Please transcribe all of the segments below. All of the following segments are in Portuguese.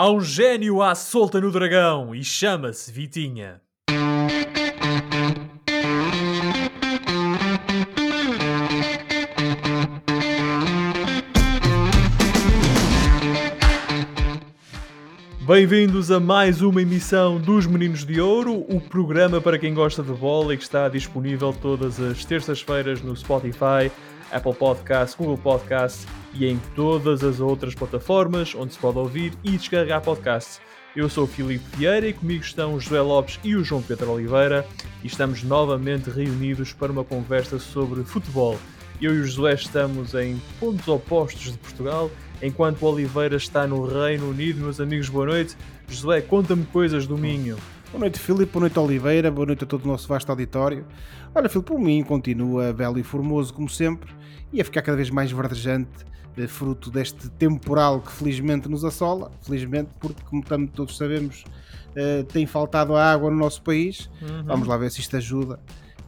Há um gênio à solta no dragão e chama-se Vitinha. Bem-vindos a mais uma emissão dos Meninos de Ouro, o programa para quem gosta de bola e que está disponível todas as terças-feiras no Spotify, Apple Podcasts, Google Podcasts e em todas as outras plataformas onde se pode ouvir e descarregar podcasts. Eu sou o Filipe Vieira e comigo estão o José Lopes e o João Pedro Oliveira e estamos novamente reunidos para uma conversa sobre futebol. Eu e o José estamos em pontos opostos de Portugal enquanto o Oliveira está no Reino Unido. Meus amigos, boa noite. José, conta-me coisas do Minho. Boa noite, Filipe. Boa noite, Oliveira. Boa noite a todo o nosso vasto auditório. Olha, Filipe, o Minho continua belo e formoso, como sempre, e a ficar cada vez mais verdejante, eh, fruto deste temporal que felizmente nos assola. Felizmente, porque, como todos sabemos, eh, tem faltado a água no nosso país. Uhum. Vamos lá ver se isto ajuda,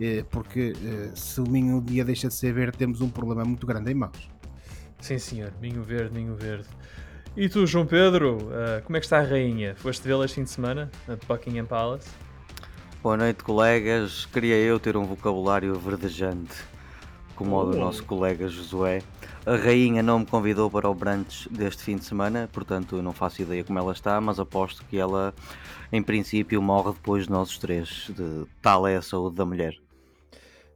eh, porque se o Minho um dia deixa de ser verde, temos um problema muito grande em mãos. Sim, senhor. Minho verde, Minho verde. E tu, João Pedro, como é que está a rainha? Foste vê-la este fim de semana, na Buckingham Palace? Boa noite, colegas. Queria eu ter um vocabulário verdejante, como o do nosso colega Josué. A rainha não me convidou para o brunch deste fim de semana, portanto eu não faço ideia como ela está, mas aposto que ela, em princípio, morre depois de nós três. De tal é a saúde da mulher.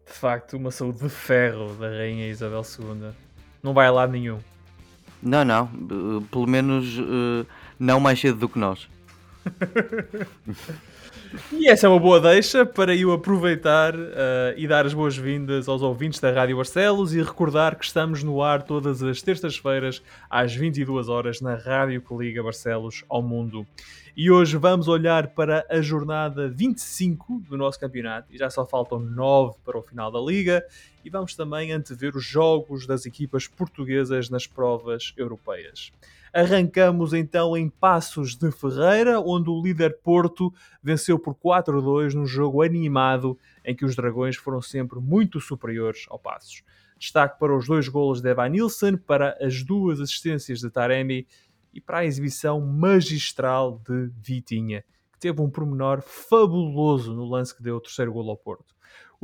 De facto, uma saúde de ferro da rainha Isabel II não vai a lado nenhum. Não, não. Pelo menos uh, não mais cedo do que nós. e essa é uma boa deixa para eu aproveitar uh, e dar as boas-vindas aos ouvintes da Rádio Barcelos e recordar que estamos no ar todas as terças-feiras às 22 horas na Rádio que liga Barcelos ao mundo. E hoje vamos olhar para a jornada 25 do nosso campeonato e já só faltam 9 para o final da liga e vamos também antever os jogos das equipas portuguesas nas provas europeias. Arrancamos então em Passos de Ferreira, onde o líder Porto venceu por 4-2 num jogo animado em que os Dragões foram sempre muito superiores ao Passos. Destaque para os dois golos de Evan Nilsson, para as duas assistências de Taremi e para a exibição magistral de Vitinha, que teve um pormenor fabuloso no lance que deu o terceiro golo ao Porto.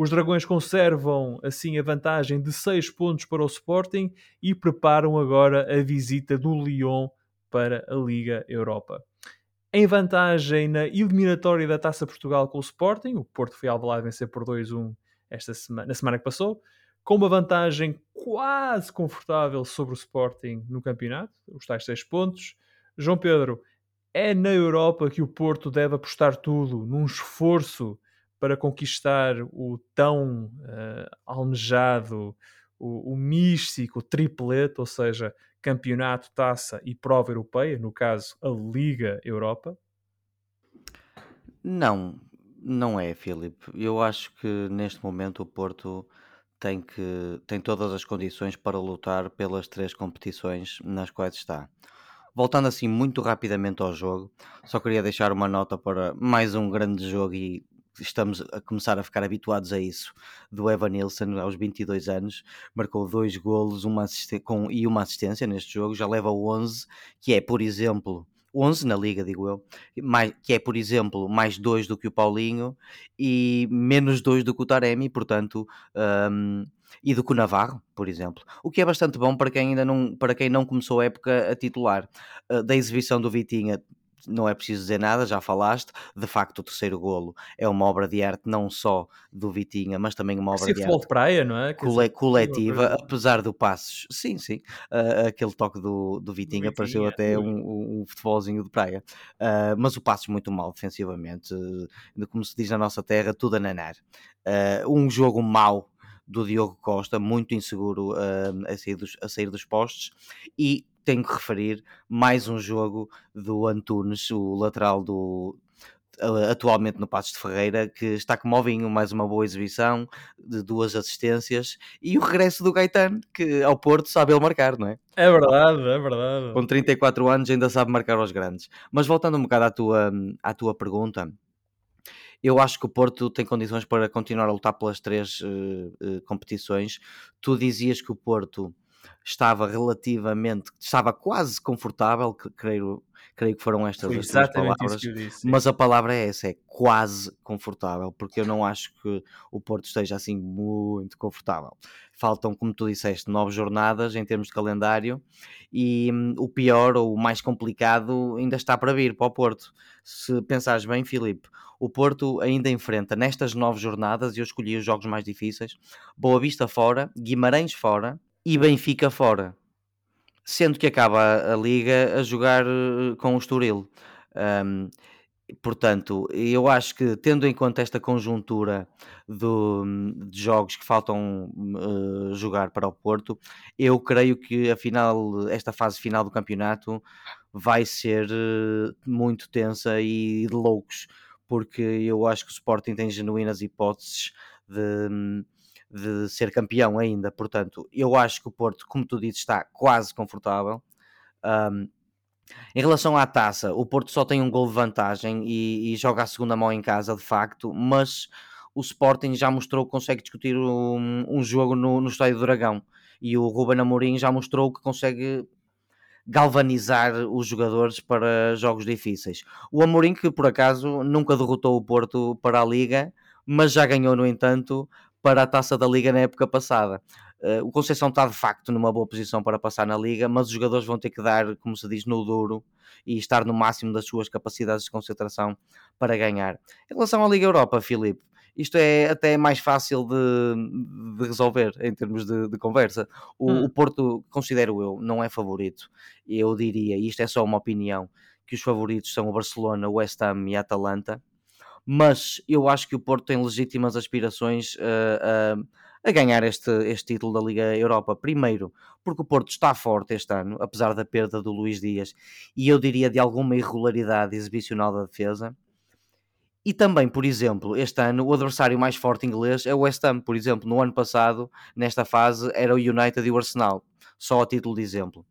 Os Dragões conservam assim a vantagem de 6 pontos para o Sporting e preparam agora a visita do Lyon para a Liga Europa. Em vantagem na eliminatória da Taça Portugal com o Sporting, o Porto foi Alvalade vencer por 2-1 esta semana, na semana que passou, com uma vantagem quase confortável sobre o Sporting no campeonato, os tais 6 pontos. João Pedro, é na Europa que o Porto deve apostar tudo num esforço para conquistar o tão uh, almejado, o, o místico triplete, ou seja, campeonato, taça e prova europeia, no caso a Liga Europa? Não, não é, Filipe. Eu acho que neste momento o Porto tem, que, tem todas as condições para lutar pelas três competições nas quais está. Voltando assim muito rapidamente ao jogo, só queria deixar uma nota para mais um grande jogo e estamos a começar a ficar habituados a isso, do Evan Nilsson aos 22 anos, marcou dois golos uma com, e uma assistência neste jogo, já leva 11, que é, por exemplo, 11 na liga, digo eu, mais, que é, por exemplo, mais 2 do que o Paulinho e menos 2 do que o Taremi, portanto, um, e do que o Navarro, por exemplo. O que é bastante bom para quem ainda não, para quem não começou a época a titular. Uh, da exibição do Vitinha, não é preciso dizer nada, já falaste. De facto, o terceiro golo é uma obra de arte não só do Vitinha, mas também uma obra de arte de praia, não é? Cole coletiva, apesar do passos. Sim, sim. Uh, aquele toque do, do Vitinha, Vitinha pareceu até um, um, futebolzinho de praia. Uh, mas o passos muito mal defensivamente. Uh, como se diz na nossa terra, tudo a nanar. um jogo mau do Diogo Costa, muito inseguro a, sair dos, a sair dos postes, e tenho que referir mais um jogo do Antunes, o lateral do atualmente no Passos de Ferreira, que está como ao vinho, mais uma boa exibição de duas assistências e o regresso do Gaetano, que ao Porto sabe ele marcar, não é? É verdade, é verdade. Com 34 anos ainda sabe marcar aos grandes. Mas voltando um bocado à tua, à tua pergunta, eu acho que o Porto tem condições para continuar a lutar pelas três uh, uh, competições. Tu dizias que o Porto estava relativamente, estava quase confortável, creio, creio que foram estas as duas palavras, disse, mas a palavra é essa, é quase confortável, porque eu não acho que o Porto esteja assim muito confortável. Faltam, como tu disseste, nove jornadas em termos de calendário e hum, o pior ou o mais complicado ainda está para vir para o Porto. Se pensares bem, Filipe, o Porto ainda enfrenta nestas nove jornadas, e eu escolhi os jogos mais difíceis, Boa Vista fora, Guimarães fora e Benfica fora sendo que acaba a liga a jogar eh, com o Estoril. Um, portanto, eu acho que tendo em conta esta conjuntura do, de jogos que faltam uh, jogar para o Porto, eu creio que a final, esta fase final do campeonato vai ser uh, muito tensa e de loucos, porque eu acho que o Sporting tem genuínas hipóteses de de ser campeão ainda. Portanto, eu acho que o Porto, como tu dizes, está quase confortável. Um, em relação à taça, o Porto só tem um gol de vantagem e, e, joga a segunda mão em casa, de facto, mas o Sporting já mostrou que consegue discutir um, um jogo no, no Estádio do Dragão e o Ruben Amorim já mostrou que consegue galvanizar os jogadores para jogos difíceis. O Amorim que por acaso nunca derrotou o Porto para a Liga, mas já ganhou no entanto para a taça da Liga na época passada. Uh, o Conceição está de facto numa boa posição para passar na Liga, mas os jogadores vão ter que dar, como se diz, no duro e estar no máximo das suas capacidades de concentração para ganhar. Em relação à Liga Europa, Filipe, isto é até mais fácil de, de resolver em termos de, de conversa. O, hum. o, Porto, considero eu, não é favorito. Eu diria, e isto é só uma opinião, que os favoritos são o Barcelona, o West Ham e a Atalanta mas eu acho que o Porto tem legítimas aspirações uh, uh, a ganhar este, este título da Liga Europa. Primeiro, porque o Porto está forte este ano, apesar da perda do Luís Dias, e eu diria de alguma irregularidade exibicional da defesa. E também, por exemplo, este ano o adversário mais forte inglês é o West Ham. Por exemplo, no ano passado, nesta fase, era o United e o Arsenal. Só a título de exemplo.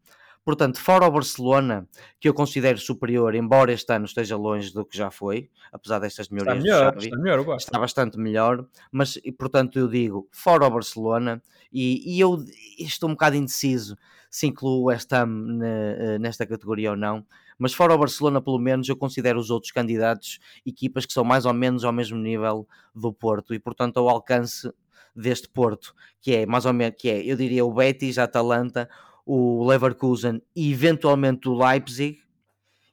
Portanto, fora o Barcelona, que eu considero superior, embora este ano esteja longe do que já foi, apesar destas melhorias está melhor, está, melhor está bastante melhor, mas portanto eu digo, fora o Barcelona, e, e eu estou um bocado indeciso se incluo o West Ham eh, nesta categoria ou não, mas fora o Barcelona, pelo menos, eu considero os outros candidatos equipas que são mais ou menos ao mesmo nível do Porto e, portanto, ao alcance deste Porto, que é mais ou menos, que é, eu diria, o Betis, a Atalanta, o Leverkusen e eventualmente o Leipzig.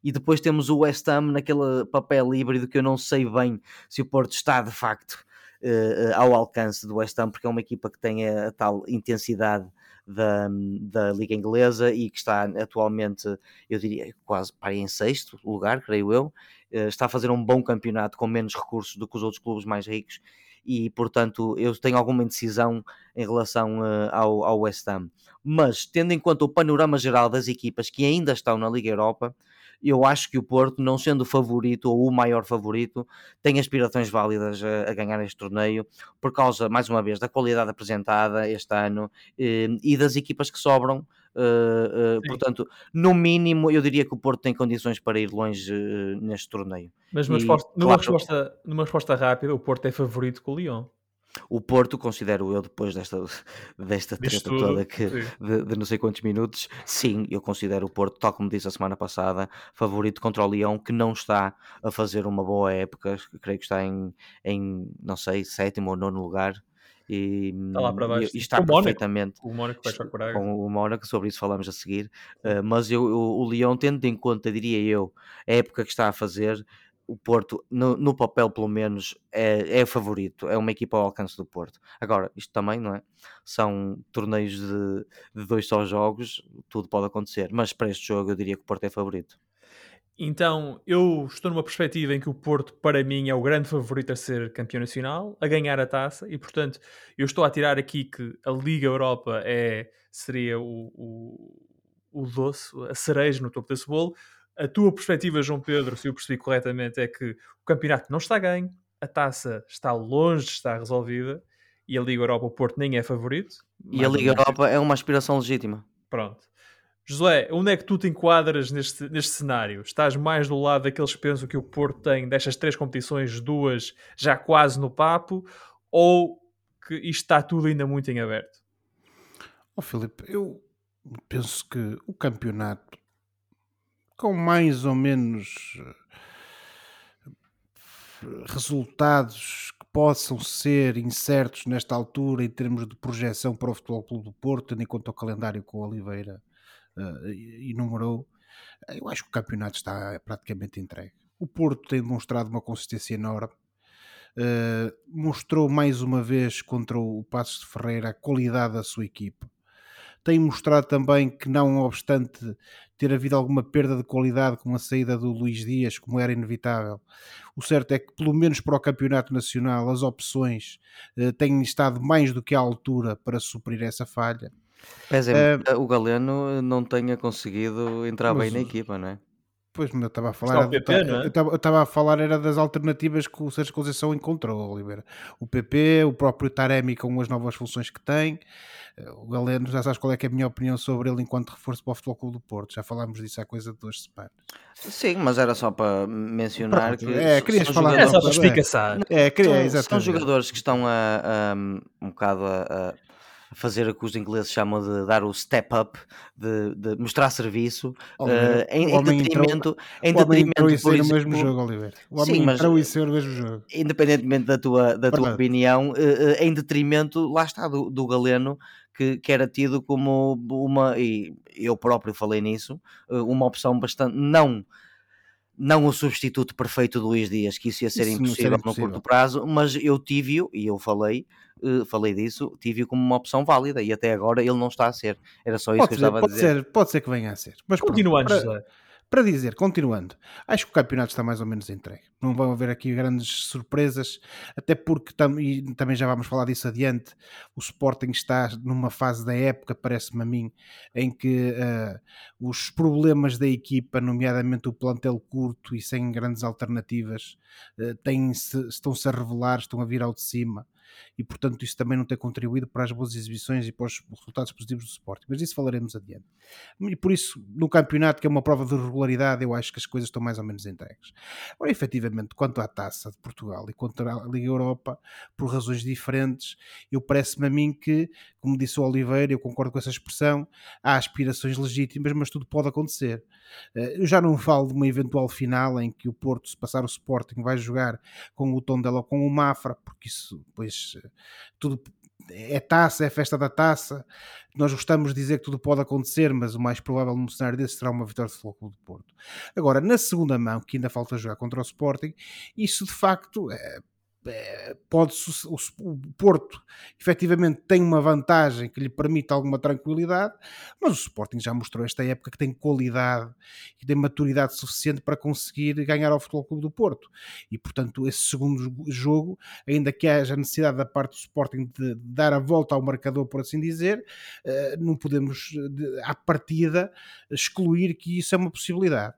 E depois temos o West Ham naquele papel híbrido que eu não sei bem se o Porto está de facto uh, ao alcance do West Ham, porque é uma equipa que tem a, a tal intensidade da, da Liga Inglesa e que está atualmente, eu diria, quase para em sexto lugar, creio eu. Uh, está a fazer um bom campeonato com menos recursos do que os outros clubes mais ricos e, portanto, eu tenho alguma indecisão em relação uh, ao, ao West Ham. Mas, tendo em conta o panorama geral das equipas que ainda estão na Liga Europa, eu acho que o Porto, não sendo o favorito ou o maior favorito, tem aspirações válidas a, a ganhar este torneio, por causa, mais uma vez, da qualidade apresentada este ano eh, e das equipas que sobram. Uh, uh, portanto, no mínimo, eu diria que o Porto tem condições para ir longe uh, neste torneio. Mas numa, e, resposta, numa, claro, resposta, numa resposta rápida, o Porto é favorito com o Lyon. O Porto, considero eu, depois desta, desta treta toda que, de, de, não sei quantos minutos, sim, eu considero o Porto, tal como disse a semana passada, favorito contra o Leão, que não está a fazer uma boa época, creio que está em, em não sei, sétimo ou nono lugar. E, está lá para baixo. E, está o perfeitamente o Mónaco vai para com o Mónaco, sobre isso falamos a seguir. Uh, mas eu, o, o Leão, tendo em conta, diria eu, a época que está a fazer, o Porto, no, no, papel pelo menos, é, é favorito, é uma equipa ao alcance do Porto. Agora, isto também, não é? São torneios de, de dois só jogos, tudo pode acontecer, mas para este jogo eu diria que o Porto é favorito. Então, eu estou numa perspectiva em que o Porto, para mim, é o grande favorito a ser campeão nacional, a ganhar a taça, e portanto, eu estou a tirar aqui que a Liga Europa é, seria o, o, o doce, a cereja no topo desse bolo a tua perspectiva, João Pedro, se eu percebi corretamente, é que o campeonato não está ganho, a taça está longe de estar resolvida e a Liga Europa, o Porto, nem é favorito. E a Liga Europa é uma aspiração legítima. Pronto. José, onde é que tu te enquadras neste, neste cenário? Estás mais do lado daqueles que pensam que o Porto tem destas três competições, duas já quase no papo, ou que isto está tudo ainda muito em aberto? Oh, Filipe, eu penso que o campeonato, com mais ou menos resultados que possam ser incertos nesta altura em termos de projeção para o Futebol Clube do Porto, tendo em conta o calendário que o Oliveira uh, enumerou, eu acho que o campeonato está praticamente entregue. O Porto tem demonstrado uma consistência enorme. Uh, mostrou mais uma vez contra o Passos de Ferreira a qualidade da sua equipa. Tem mostrado também que, não obstante ter havido alguma perda de qualidade com a saída do Luís Dias, como era inevitável, o certo é que, pelo menos para o Campeonato Nacional, as opções uh, têm estado mais do que à altura para suprir essa falha. Pese uh, o Galeno não tenha conseguido entrar bem na equipa, não é? Pois, mas eu estava a falar. PP, é? eu estava a falar era das alternativas que o Sérgio Conceição encontrou, Oliveira. O PP, o próprio Taremi com as novas funções que tem. Eh, o Galeno, já sabes qual é, é a minha opinião sobre ele enquanto reforço para o Futebol Clube do Porto. Já falámos disso há coisa de duas semanas. Sim, mas era só para mencionar Pronto, que. É, querias falar. É só para explicar. É, queria, são, são jogadores que estão a, a um bocado a, a fazer o que os ingleses chamam de dar o step up, de, de mostrar serviço, uh, em, em detrimento, em detrimento e ser o mesmo jogo, Oliver. O homem sim, entrou mas, e ser o mesmo jogo. Independentemente da tua, da tua opinião, uh, uh, em detrimento, lá está, do, do Galeno, que, que, era tido como uma, e eu próprio falei nisso, uma opção bastante não não o substituto perfeito do Luís Dias, que isso ia ser isso impossível no curto prazo, mas eu tive-o, e eu falei, uh, falei disso, tive-o como uma opção válida, e até agora ele não está a ser. Era só isso pode que eu ser, estava pode a dizer. Ser, pode ser que venha a ser. Mas Continuando, para, para dizer, continuando, acho que o campeonato está mais ou menos entregue. Não vão haver aqui grandes surpresas, até porque tam, e também já vamos falar disso adiante. O Sporting está numa fase da época, parece-me a mim, em que uh, os problemas da equipa, nomeadamente o plantel curto e sem grandes alternativas, uh, estão-se a revelar, estão a vir ao de cima e portanto isso também não tem contribuído para as boas exibições e para os resultados positivos do Sporting, mas disso falaremos adiante. E por isso, no campeonato, que é uma prova de regularidade, eu acho que as coisas estão mais ou menos entregues. Agora, efetivamente, quanto à taça de Portugal e quanto à Liga Europa, por razões diferentes, eu parece-me a mim que, como disse o Oliveira, eu concordo com essa expressão, há aspirações legítimas, mas tudo pode acontecer. Eh, eu já não falo de uma eventual final em que o Porto, se passar o Sporting, vai jogar com o Tondela ou com o Mafra, porque isso, pois, tudo é taça, é festa da taça. Nós gostamos de dizer que tudo pode acontecer, mas o mais provável num cenário desse será uma vitória do Futebol de Porto. Agora, na segunda mão, que ainda falta jogar contra o Sporting, isso de facto é, pode o Porto efetivamente tem uma vantagem que lhe permite alguma tranquilidade, mas o Sporting já mostrou esta época que tem qualidade e tem maturidade suficiente para conseguir ganhar ao Futebol Clube do Porto. E portanto, esse segundo jogo, ainda que haja necessidade da parte do Sporting de dar a volta ao marcador, por assim dizer, eh, não podemos à partida excluir que isso é uma possibilidade.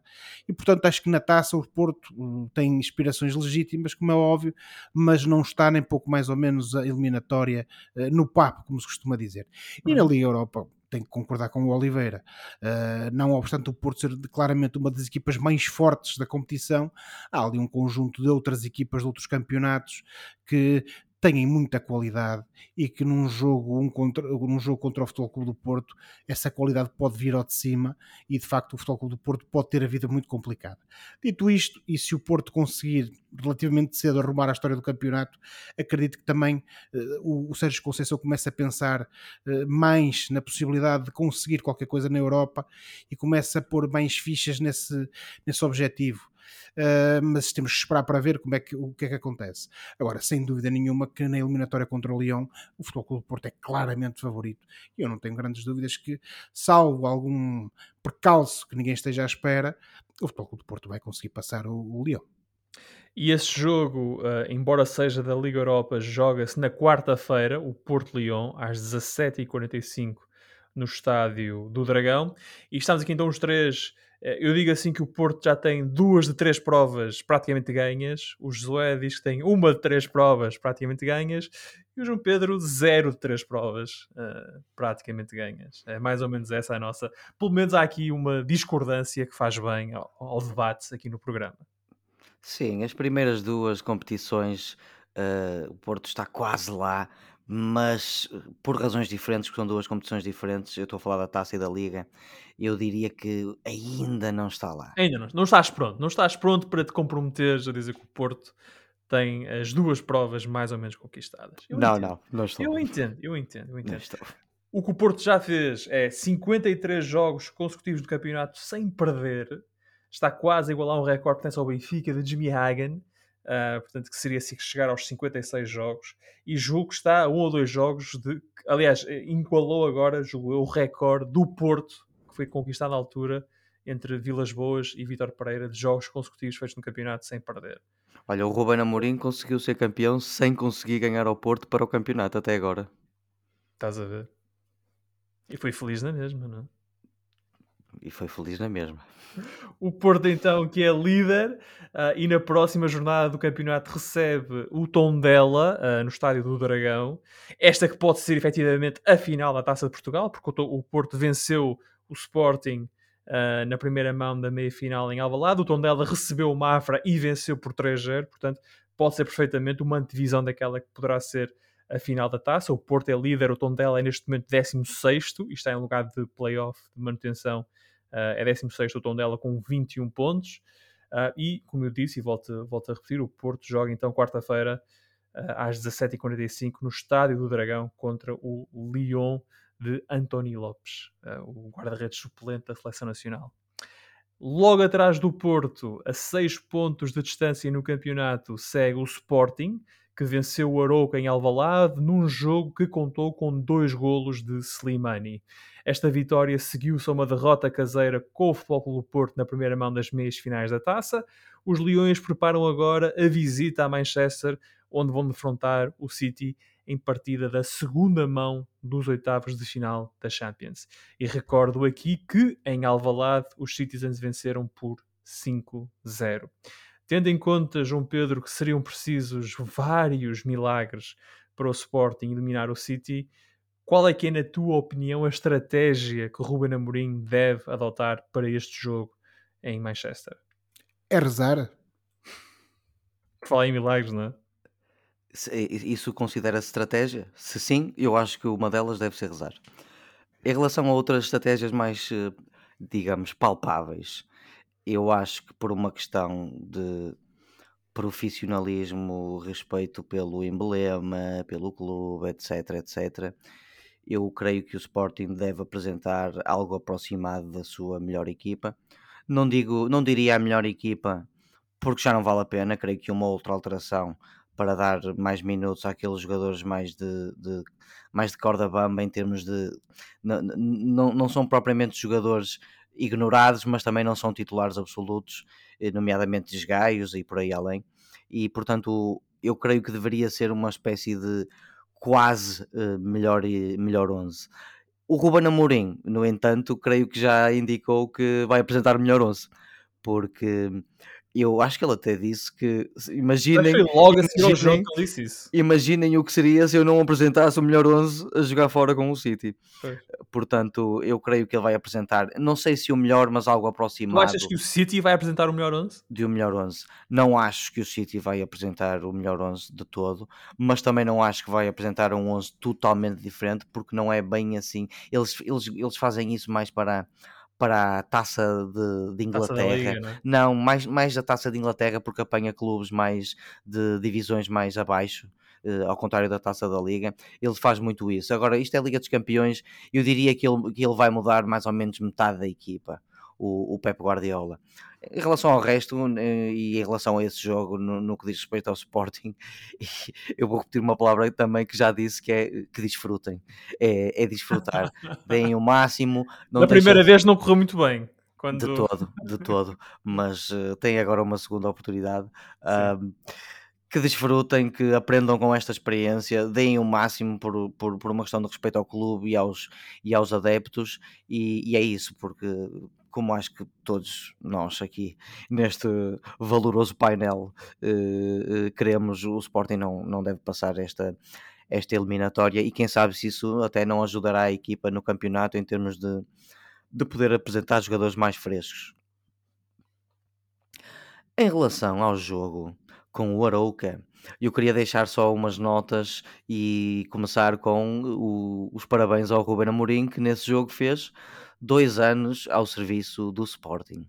E portanto, acho que na taça o Porto hum, tem inspirações legítimas, como é óbvio mas não está nem pouco mais ou menos a eliminatória uh, no papo, como se costuma dizer. E na uhum. Liga Europa, tenho que concordar com o Oliveira. Uh, não obstante o Porto ser claramente uma das equipas mais fortes da competição, há ali um conjunto de outras equipas de outros campeonatos que têm muita qualidade e que num jogo, um contra, num jogo contra o Futebol Clube do Porto essa qualidade pode vir ao de cima e de facto o Futebol Clube do Porto pode ter a vida muito complicada. Dito isto, e se o Porto conseguir relativamente cedo arrumar a história do campeonato, acredito que também uh, o, o Sérgio Conceição começa a pensar uh, mais na possibilidade de conseguir qualquer coisa na Europa e começa a pôr mais fichas nesse, nesse objetivo uh, mas temos que esperar para ver como é que, o que é que acontece. Agora, sem dúvida nenhuma que na eliminatória contra o Lyon o Futebol Clube do Porto é claramente favorito e eu não tenho grandes dúvidas que, salvo algum percalço que ninguém esteja à espera, o Futebol Clube do Porto vai conseguir passar o, o Lyon. E esse jogo, uh, embora seja da Liga Europa, joga-se na quarta-feira, o Porto-Lyon, às 17h45, no estádio do Dragão. E estamos aqui então os três eu digo assim que o Porto já tem duas de três provas praticamente ganhas, o Josué diz que tem uma de três provas praticamente ganhas e o João Pedro zero de três provas uh, praticamente ganhas. É mais ou menos essa a nossa. Pelo menos há aqui uma discordância que faz bem ao, ao debate aqui no programa. Sim, as primeiras duas competições uh, o Porto está quase lá, mas por razões diferentes, que são duas competições diferentes, eu estou a falar da taça e da liga, eu diria que ainda não está lá. Ainda não, não estás pronto, não estás pronto para te comprometeres a dizer que o Porto tem as duas provas mais ou menos conquistadas. Eu não, entendo. não, não estou. Eu entendo, eu entendo, eu entendo. O que o Porto já fez é 53 jogos consecutivos do campeonato sem perder. Está quase a igualar um recorde que pertence ao Benfica de Jimmy Hagan. Uh, portanto, que seria assim, chegar aos 56 jogos. E julgo que está a um ou dois jogos de. Aliás, igualou agora, julgo eu, o recorde do Porto, que foi conquistado na altura entre Vilas Boas e Vitor Pereira, de jogos consecutivos feitos no campeonato sem perder. Olha, o Ruben Amorim conseguiu ser campeão sem conseguir ganhar ao Porto para o campeonato até agora. Estás a ver? E foi feliz na mesma, não é? E foi feliz na mesma. O Porto, então, que é líder, uh, e na próxima jornada do campeonato recebe o Tondela uh, no estádio do Dragão. Esta que pode ser efetivamente a final da Taça de Portugal, porque o, o Porto venceu o Sporting uh, na primeira mão da meia-final em Alvalade. O Tondela recebeu o Mafra e venceu por 3-0, portanto pode ser perfeitamente uma antevisão daquela que poderá ser a final da taça. O Porto é líder, o Tondela é neste momento 16 e está em lugar de playoff de manutenção. Uh, é 16 o Tondela com 21 pontos. Uh, e, como eu disse, e volto, volto a repetir, o Porto joga então quarta-feira uh, às 17h45 no Estádio do Dragão contra o Lyon de António Lopes, o guarda-redes suplente da Seleção Nacional. Logo atrás do Porto, a 6 pontos de distância no campeonato, segue o Sporting, que venceu o Arouca em Alvalade num jogo que contou com dois golos de Slimani. Esta vitória seguiu-se a uma derrota caseira com o Futebol Clube Porto na primeira mão das meias finais da taça. Os Leões preparam agora a visita a Manchester, onde vão defrontar o City em partida da segunda mão dos oitavos de final da Champions. E recordo aqui que em Alvalade os Citizens venceram por 5-0. Tendo em conta, João Pedro, que seriam precisos vários milagres para o Sporting eliminar o City, qual é que é, na tua opinião, a estratégia que o Ruben Amorim deve adotar para este jogo em Manchester? É rezar. Falar em milagres, não é? Isso considera-se estratégia? Se sim, eu acho que uma delas deve ser rezar. Em relação a outras estratégias mais, eh, digamos, palpáveis, eu acho que por uma questão de profissionalismo, respeito pelo emblema, pelo clube, etc, etc, eu creio que o Sporting deve apresentar algo aproximado da sua melhor equipa. Não digo, não diria a melhor equipa, porque já não vale a pena, creio que uma outra alteração para dar mais minutos àqueles jogadores mais de, de mais de corda bamba em termos de não, não, não são propriamente jogadores ignorados, mas também não são titulares absolutos, eh, nomeadamente esgaios e por aí além. E portanto, eu creio que deveria ser uma espécie de quase uh, melhor, melhor 11. O Ruben Amorim, no entanto, creio que já indicou que vai apresentar melhor 11, porque eu acho que ele até disse que imaginem, logo imaginem, jogo que disse isso. imaginem o que seria se eu não apresentasse o melhor 11 a jogar fora com o City. Portanto, eu creio que ele vai apresentar, não sei se o melhor, mas algo aproximado. Tu achas que o City vai apresentar o melhor 11? De o melhor 11. Não acho que o City vai apresentar o melhor 11 de todo, mas também não acho que vai apresentar um 11 totalmente diferente, porque não é bem assim. Eles, eles, eles fazem isso mais para para a taça de, de Inglaterra. Liga, não, é? não, mais, mais a taça de Inglaterra porque apanha clubes mais de divisões mais abaixo. Uh, ao contrário da taça da Liga, ele faz muito isso. Agora, isto é a Liga dos Campeões, eu diria que ele, que ele vai mudar mais ou menos metade da equipa o, o Pep Guardiola. Em relação ao resto eh, e em relação a esse jogo, no, no que diz respeito ao Sporting, eu vou repetir uma palavra também que já disse que é que desfrutem. É, é desfrutar. Deem o máximo. Na primeira vez não correu muito bem. Quando... De todo, de todo. Mas uh, tem agora uma segunda oportunidade. Uh, que desfrutem, que aprendam com esta experiência, deem o máximo por, por, por uma questão de respeito ao clube e aos, e aos adeptos, e, e é isso, porque como acho que todos nós aqui neste valoroso painel uh, queremos, o Sporting não, não deve passar esta, esta eliminatória e quem sabe se isso até não ajudará a equipa no campeonato em termos de, de poder apresentar jogadores mais frescos. Em relação ao jogo, com o Arouca. Eu queria deixar só umas notas e começar com o, os parabéns ao Ruben Amorim, que nesse jogo fez dois anos ao serviço do Sporting.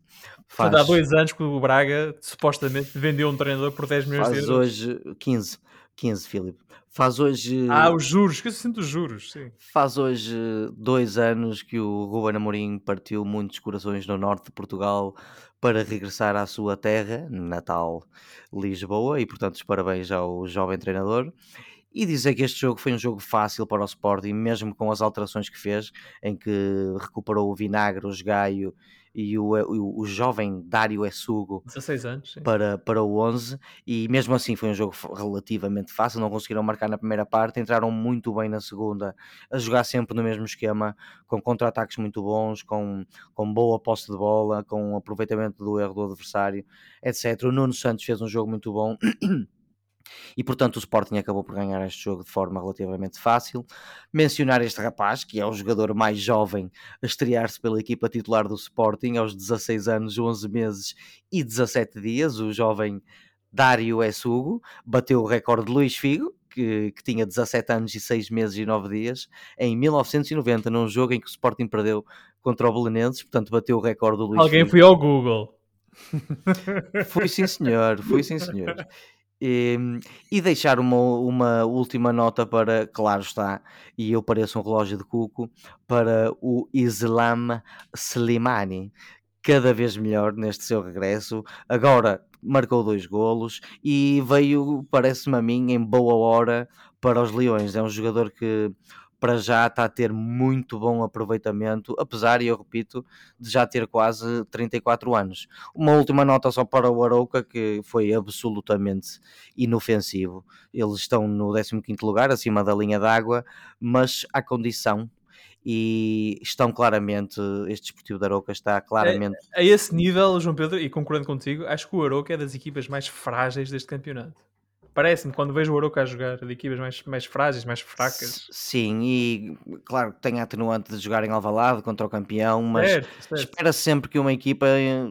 Faz, há dois anos que o Braga supostamente vendeu um treinador por 10 milhões de euros. Faz hoje 15, 15, Filipe. Faz hoje. Ah, os juros, que eu sinto os juros, sim. Faz hoje dois anos que o Ruben Amorim partiu muitos corações no norte de Portugal para regressar à sua terra, natal Lisboa, e portanto os parabéns ao jovem treinador. E dizer que este jogo foi um jogo fácil para o Sporting, mesmo com as alterações que fez, em que recuperou o Vinagre, o Gaio e o, o, o jovem Dário Essugo 16 anos, para, para o 11 e mesmo assim foi um jogo relativamente fácil, não conseguiram marcar na primeira parte, entraram muito bem na segunda, a jogar sempre no mesmo esquema, com contra-ataques muito bons, com, com boa posse de bola, com aproveitamento do erro do adversário, etc. O Nuno Santos fez um jogo muito bom e portanto o Sporting acabou por ganhar este jogo de forma relativamente fácil. Mencionar este rapaz, que é o jogador mais jovem a estrear-se pela equipa titular do Sporting, aos 16 anos, 11 meses e 17 dias, o jovem Dário Essugo, bateu o recorde de Luís Figo, que, que, tinha 17 anos e 6 meses e 9 dias, em 1990, num jogo em que o Sporting perdeu contra o Belenenses, portanto bateu o recorde do Luís Alguém Figo. foi ao Google. Fui sim senhor, fui sim senhor. E, e, deixar uma, uma última nota para, claro está, e eu pareço um relógio de cuco, para o Islam Slimani, cada vez melhor neste seu regresso. Agora marcou dois golos e veio, parece-me a mim, em boa hora para os Leões. É um jogador que para já está a ter muito bom aproveitamento, apesar, e eu repito, de já ter quase 34 anos. Uma última nota só para o Arouca, que foi absolutamente inofensivo. Eles estão no 15 lugar, acima da linha d'água, mas a condição e estão claramente, este Desportivo da Aroca está claramente... A, a esse nível, João Pedro, e concordando contigo, acho que o Aroca é das equipas mais frágeis deste campeonato parece-me, quando vejo o Oroca a jogar de equipas mais, mais frágeis, mais fracas. Sim, e claro que tem a atenuante de jogar em Alvalade contra o campeão, mas espera -se sempre que uma equipa eh,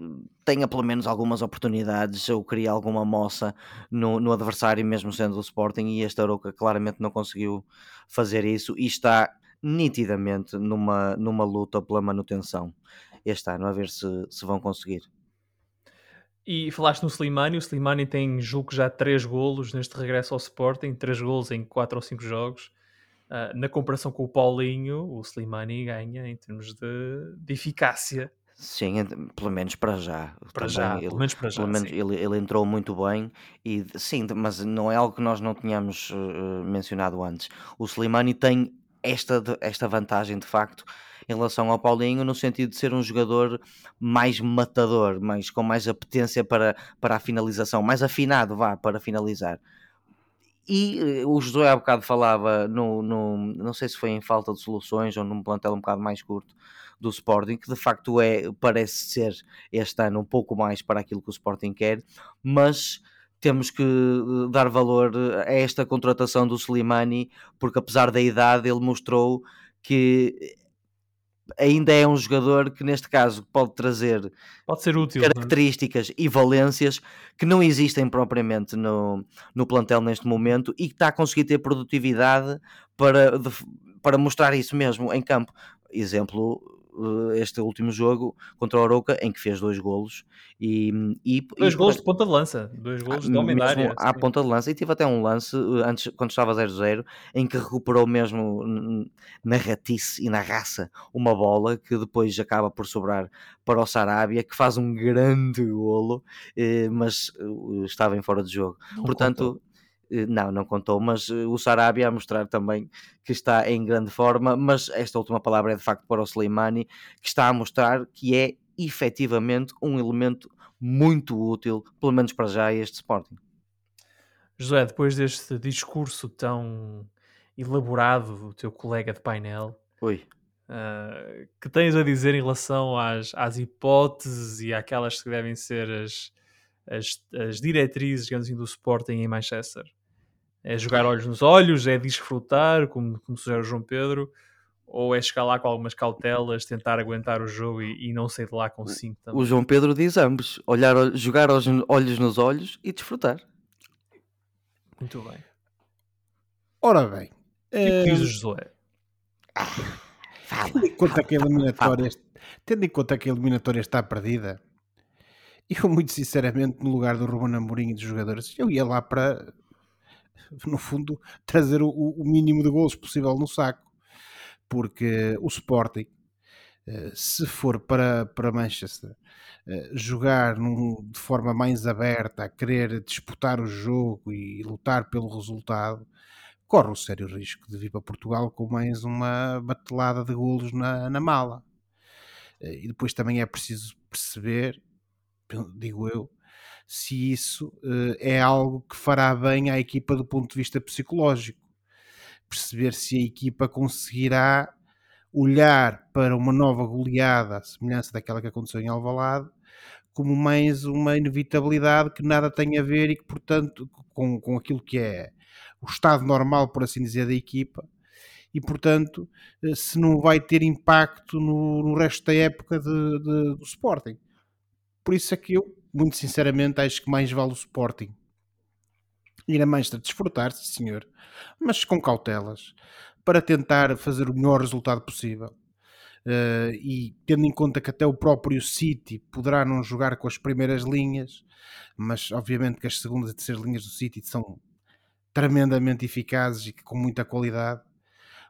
tenha pelo menos algumas oportunidades ou crie alguma moça no, no adversário, mesmo sendo o Sporting, e este Oroca claramente não conseguiu fazer isso e está nitidamente numa, numa luta pela manutenção este ano, a ver se, se vão conseguir. E falaste no Slimani, o Slimani tem, julgo já, 3 golos neste regresso ao Sporting, 3 golos em 4 ou 5 jogos. Uh, na comparação com o Paulinho, o Slimani ganha em termos de, de eficácia. Sim, pelo menos para já. Para Também já, ele, pelo menos para já. Menos ele, ele, entrou muito bem e sim, mas não é algo que nós não tínhamos uh, mencionado antes. O Slimani tem esta, esta vantagem de facto em relação ao Paulinho, no sentido de ser um jogador mais matador, mais, com mais apetência para, para a finalização, mais afinado, vá, para finalizar. E eh, o José há bocado falava, no, no, não sei se foi em falta de soluções ou num plantel um bocado mais curto do Sporting, que de facto é, parece ser este ano um pouco mais para aquilo que o Sporting quer, mas temos que eh, dar valor a esta contratação do Slimani, porque apesar da idade ele mostrou que ainda é um jogador que neste caso pode trazer pode ser útil, é? características e valências que não existem propriamente no, no plantel neste momento e que está a conseguir ter produtividade para, para mostrar isso mesmo em campo. Exemplo, este último jogo contra o Oroca, em que fez dois golos. E, e, dois e, golos de ponta de lança, dois golos de homem mesmo à ponta de lança. E tive até um lance, eh, antes, quando estava 0-0, em que recuperou mesmo na ratice e na raça uma bola que depois acaba por sobrar para o Sarabia, que faz um grande golo, eh, mas estava em fora de jogo. Não Portanto, contou. Eh, não, não contou, mas eh, o Sarabia a mostrar também que está em grande forma, mas esta última palavra é de facto para o Slimani, que está a mostrar que é efetivamente um elemento muito útil, pelo menos para já, este Sporting. José, depois deste discurso tão elaborado do teu colega de painel, Oi. Uh, que tens a dizer em relação às, às hipóteses e àquelas que devem ser as, as, as diretrizes, digamos assim, do Sporting em Manchester? É jogar olhos nos olhos, é desfrutar, como, como sugere o João Pedro, ou é chegar lá com algumas cautelas, tentar aguentar o jogo e, e não sair de lá com 5 O João Pedro diz ambos: olhar, jogar olhos nos olhos e desfrutar. Muito bem. Ora bem. O que é que diz o eh, Josué? tendo, em conta que a eliminatória, tendo em conta que a eliminatória está perdida, eu, muito sinceramente, no lugar do Ruben Amorim e dos jogadores, eu ia lá para, no fundo, trazer o, o mínimo de golos possível no saco. Porque o Sporting, eh, se for para, para Manchester, eh, jogar num- de forma mais aberta, a querer disputar o jogo e lutar pelo resultado, corre o sério risco de vir para Portugal com mais uma batelada de golos na, na mala. Eh, E depois também é preciso perceber, digo eu, se isso eh, é algo que fará bem à equipa do ponto de vista psicológico. Perceber se a equipa conseguirá olhar para uma nova goleada, à semelhança daquela que aconteceu em Alvalade, como mais uma inevitabilidade que nada tem a ver e que, portanto, com, com aquilo que é o estado normal, por assim dizer, da equipa, e, portanto, eh, se não vai ter impacto no, no resto da época de- de- do Sporting. Por isso é que eu, muito sinceramente, acho que mais vale o Sporting ir a Manchester desfrutar, sim senhor, mas com cautelas, para tentar fazer o melhor resultado possível. Eh, e tendo em conta que até o próprio City poderá não jogar com as primeiras linhas, mas obviamente que as segundas e terceiras linhas do City são tremendamente eficazes e com muita qualidade.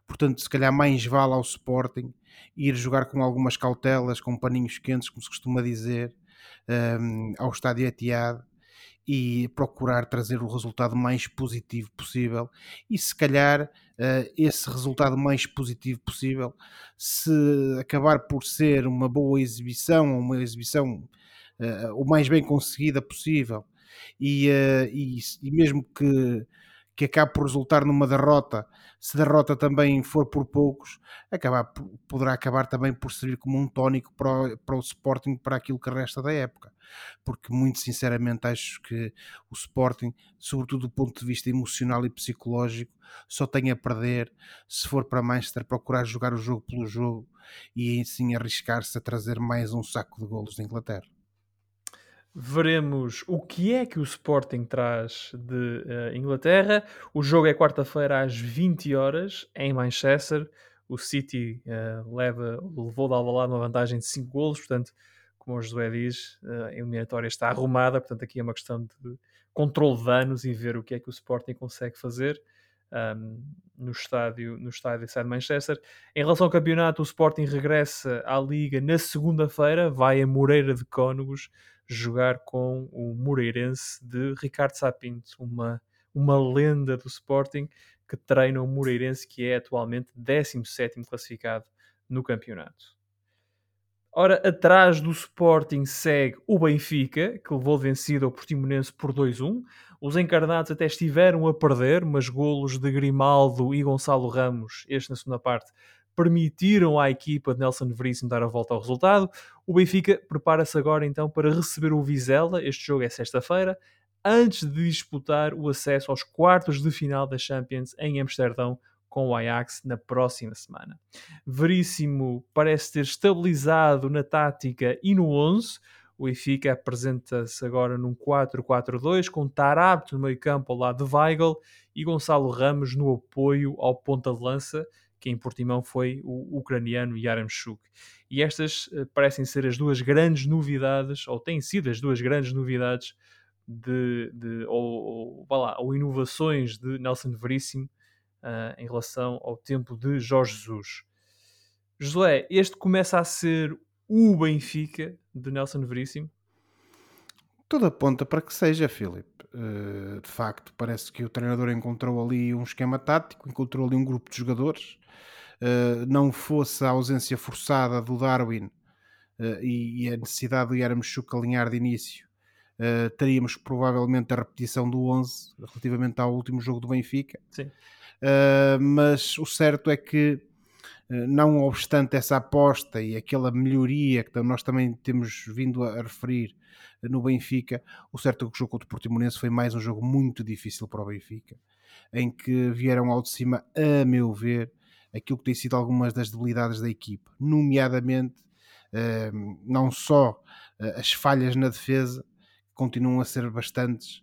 Portanto, se calhar mais vale ao Sporting ir jogar com algumas cautelas, com paninhos quentes, como se costuma dizer, ehm, ao estádio Etihad e procurar trazer o resultado mais positivo possível. E se calhar eh, esse resultado mais positivo possível se acabar por ser uma boa exibição uma exibição eh, o mais bem conseguida possível. E, eh, e, e mesmo que, que acabe por resultar numa derrota se derrota também for por poucos acabar, poderá acabar também por servir como um tónico para o, para o Sporting para aquilo que resta da época porque muito sinceramente acho que o Sporting, sobretudo do ponto de vista emocional e psicológico, só tem a perder se for para Manchester procurar jogar o jogo pelo jogo e assim arriscar-se a trazer mais um saco de golos da Inglaterra. Veremos o que é que o Sporting traz de eh, Inglaterra. O jogo é quarta-feira às 20 horas em Manchester. O City eh, leva, levou de Alvalade uma vantagem de 5 golos, portanto, como o José diz, eh, a eliminatória está arrumada, portanto aqui é uma questão de controle de danos e ver o que é que o Sporting consegue fazer ahm, no estádio no estádio Side Manchester. Em relação ao campeonato, o Sporting regressa à Liga na segunda-feira, vai a Moreira de Cónegos jogar com o Moreirense de Ricardo Sapinto, uma, uma lenda do Sporting que treina o Moreirense, que é atualmente 17º classificado no campeonato. Ora, atrás do Sporting segue o Benfica, que levou vencido ao Portimonense por 2-1. Os encarnados até estiveram a perder, mas golos de Grimaldo e Gonçalo Ramos, este na segunda parte, permitiram à equipa de Nelson Veríssimo dar a volta ao resultado. O Benfica prepara-se agora então para receber o Vizela, este jogo é sexta-feira, antes de disputar o acesso aos quartos de final da Champions em Amsterdão com o Ajax na próxima semana. Veríssimo parece ter estabilizado na tática e no 11. O Benfica apresenta-se agora num 4-4-2 com Tarabto no meio campo ao lado de Weigl e Gonçalo Ramos no apoio ao ponta de lança, que em Portimão foi o ucraniano Yaramchuk. E estas eh, parecem ser as duas grandes novidades, ou têm sido as duas grandes novidades de, de ou, ou, lá, ou inovações de Nelson Veríssimo ah, em relação ao tempo de Jorge Jesus. Josué, este começa a ser o Benfica de Nelson Veríssimo? Tudo aponta para que seja, Filipe. Eh, de facto, parece que o treinador encontrou ali um esquema tático, encontrou ali um grupo de jogadores. Eh, não fosse a ausência forçada do Darwin eh, e, e a necessidade do Yaramchuk alinhar de início, teríamos provavelmente a repetição do 11 relativamente ao último jogo do Benfica. Sim. Mas o certo é que, não obstante essa aposta e aquela melhoria que nós também temos vindo a referir no Benfica, o certo é que o jogo contra o Portimonense foi mais um jogo muito difícil para o Benfica, em que vieram ao de cima, a meu ver, aquilo que tem sido algumas das debilidades da equipa, nomeadamente uh, não só as falhas na defesa, continuam a ser bastantes,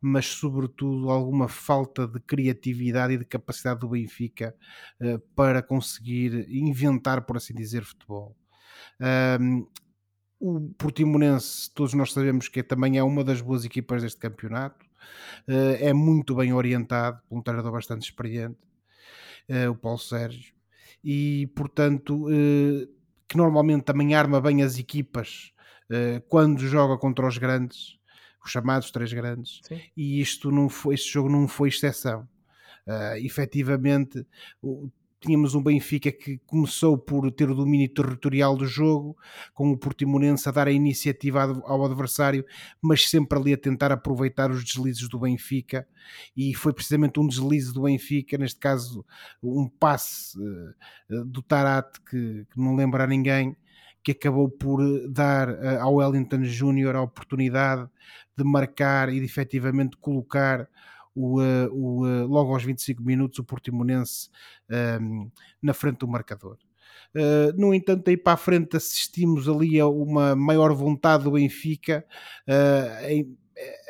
mas sobretudo alguma falta de criatividade e de capacidade do Benfica uh, para conseguir inventar, por assim dizer, futebol. O Portimonense, todos nós sabemos que é, também é uma das boas equipas deste campeonato, uh, é muito bem orientado, por um treinador bastante experiente, uh, o Paulo Sérgio, e portanto que normalmente também arma bem as equipas quando joga contra os grandes os chamados três grandes, Sim. e isto não foi, este jogo não foi exceção. Uh, efetivamente, o, tínhamos um Benfica que começou por ter o domínio territorial do jogo, com o Portimonense a dar a iniciativa ao adversário, mas sempre ali a tentar aproveitar os deslizes do Benfica, e foi precisamente um deslize do Benfica, neste caso um passe uh, do Tarate que, que, não lembra a ninguém, que acabou por dar uh, ao Wellington Júnior a oportunidade de marcar e de efetivamente colocar o, uh, o, uh, logo aos 25 minutos o Portimonense um, na frente do marcador. Uh, no entanto, aí para a frente assistimos ali a uma maior vontade do Benfica em,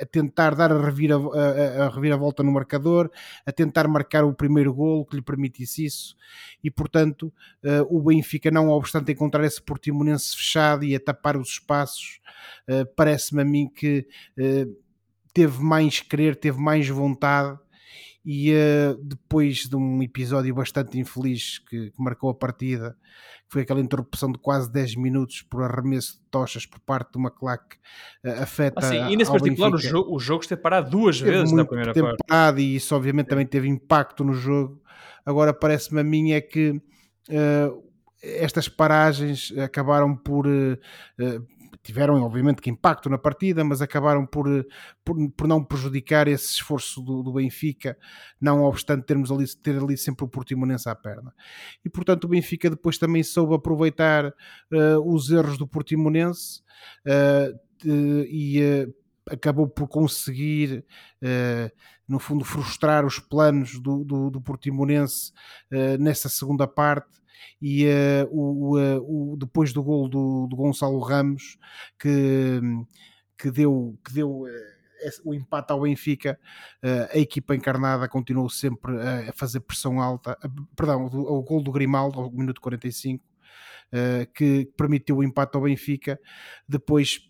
a tentar dar a, revira, a, a reviravolta no marcador, a tentar marcar o primeiro golo que lhe permitisse isso, e portanto uh, o Benfica, não obstante encontrar esse Portimonense fechado e a tapar os espaços, uh, parece-me a mim que uh, teve mais querer, teve mais vontade e uh, depois de um episódio bastante infeliz que, que, marcou a partida, que foi aquela interrupção de quase 10 minutos por arremesso de tochas por parte de uma claque, uh, afeta. Ah, sim, e nesse particular o jogo, o jogo esteve parado duas teve vezes na primeira parte. Parado, e isso obviamente também teve impacto no jogo. Agora parece-me a mim é que uh, estas paragens acabaram por tiveram obviamente que impacto na partida, mas acabaram por, por, por não prejudicar esse esforço do, do, Benfica, não obstante termos ali, ter ali sempre o Portimonense à perna. E portanto o Benfica depois também soube aproveitar uh, os erros do Portimonense uh, e acabou por conseguir, no fundo, frustrar os planos do, do, do Portimonense nessa segunda parte e uh, o, uh, o, depois do gol do, do, Gonçalo Ramos que, que deu, que deu uh, o empate ao Benfica, a equipa encarnada continuou sempre a fazer pressão alta, perdão, o, gol do Grimaldo ao minuto 45 Uh, que permitiu o empate ao Benfica. Depois,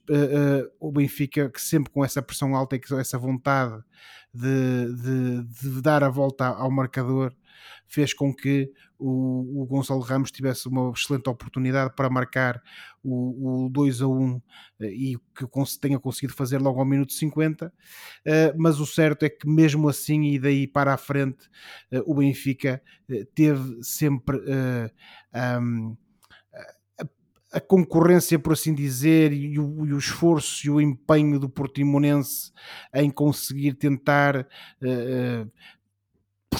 o Benfica, que sempre com essa pressão alta e com essa vontade de, de, de, dar a volta ao marcador, fez com que o, o Gonçalo Ramos tivesse uma excelente oportunidade para marcar o, o 2 a 1 eh, e que tenha conseguido fazer logo ao minuto 50, eh, mas o certo é que mesmo assim e daí para a frente eh, o Benfica teve sempre um, a concorrência, por assim dizer, e o, e o, esforço e o empenho do Portimonense em conseguir tentar uh,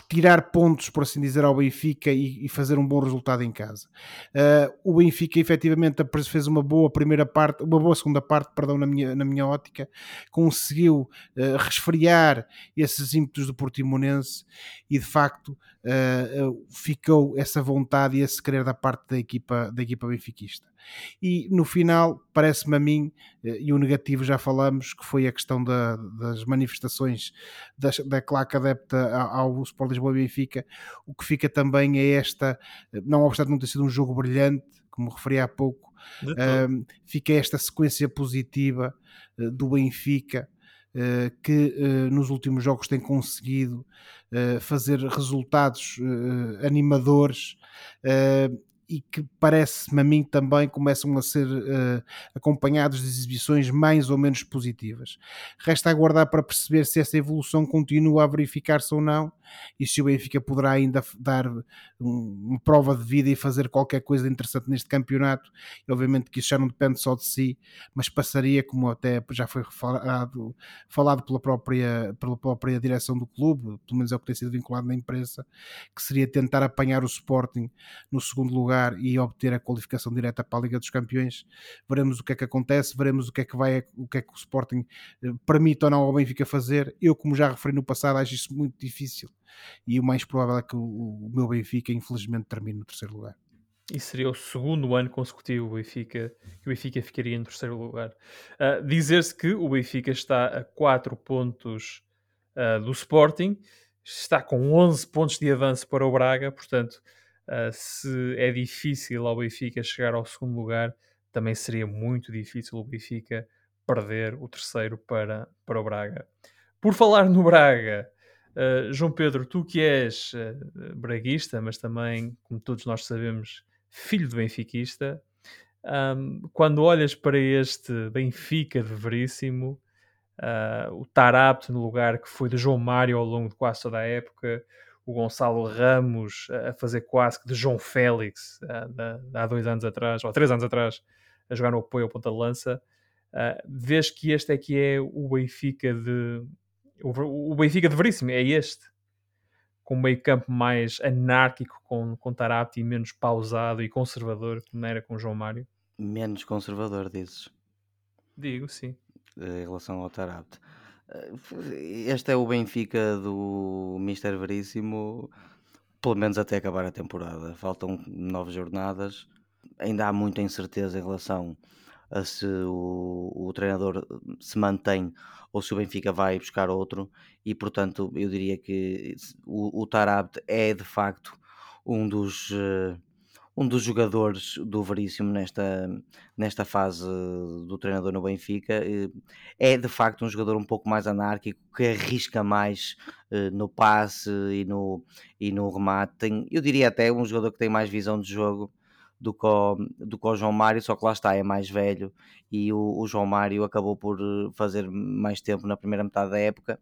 tirar pontos, por assim dizer, ao Benfica e, e fazer um bom resultado em casa. Uh, o Benfica efetivamente fez uma boa primeira parte, uma boa segunda parte, perdão, na minha, na minha ótica, conseguiu uh, resfriar esses ímpetos do Portimonense e de facto uh, ficou essa vontade e esse querer da parte da equipa, da equipa benfiquista. E no final, parece-me a mim, eh, e o negativo já falamos, que foi a questão da, das manifestações da, da claque adepta ao, Sport Lisboa e Benfica, o que fica também é esta, eh, não obstante não ter sido um jogo brilhante, como referi há pouco, uh, fica esta sequência positiva do Benfica, que nos últimos jogos tem conseguido fazer resultados animadores e que parece-me a mim também começam a ser uh, acompanhados de exibições mais ou menos positivas. Resta aguardar para perceber se essa evolução continua a verificar-se ou não e se o Benfica poderá ainda dar um, uma prova de vida e fazer qualquer coisa interessante neste campeonato. E obviamente que isso já não depende só de si, mas passaria, como até já foi falado, falado pela, própria, pela própria direção do clube, pelo menos é o que tem sido vinculado na imprensa, que seria tentar apanhar o Sporting no segundo lugar lugar e obter a qualificação direta para a Liga dos Campeões. Veremos o que é que acontece, veremos o que é que vai, o que é que o Sporting eh, permite ou não ao Benfica fazer. Eu, como já referi no passado, acho isso muito difícil e o mais provável é que o, o meu Benfica, infelizmente, termine no terceiro lugar. e seria o segundo ano consecutivo o Benfica, que o Benfica ficaria em terceiro lugar. Uh, Dizer-se que o Benfica está a 4 pontos uh, do Sporting, está com 11 pontos de avanço para o Braga, portanto, uh, se é difícil ao Benfica chegar ao segundo lugar, também seria muito difícil o Benfica perder o terceiro para, para o Braga. Por falar no Braga, uh, João Pedro, tu que és uh, braguista, mas também, como todos nós sabemos, filho de benfiquista, um, quando olhas para este Benfica de Veríssimo, o Tarapte no lugar que foi de João Mário ao longo de quase toda a época, o Gonçalo Ramos a fazer quase que de João Félix uh, há dois anos atrás, ou três anos atrás, a jogar no apoio ao ponta de lança, uh, vês que este é que é o Benfica de o, o Benfica de Veríssimo, é este com um meio campo mais anárquico com, com Tarapti e menos pausado e conservador, como era com João Mário? Menos conservador, dizes? Digo, sim. Em relação ao Tarapti. Este é o Benfica do Mister Veríssimo, pelo menos até acabar a temporada. Faltam nove jornadas. Ainda há muita incerteza em relação a se o, o treinador se mantém ou se o Benfica vai buscar outro, e portanto eu diria que o, o Tarabt é de facto um dos, uh, um dos jogadores do Veríssimo nesta, nesta fase do treinador no Benfica. É de facto um jogador um pouco mais anárquico, que arrisca mais uh, no passe e no, e no remate. Tem, eu diria até um jogador que tem mais visão de jogo do que, o, do que o João Mário, só que lá está, é mais velho e o, o, João Mário acabou por eh, fazer mais tempo na primeira metade da época.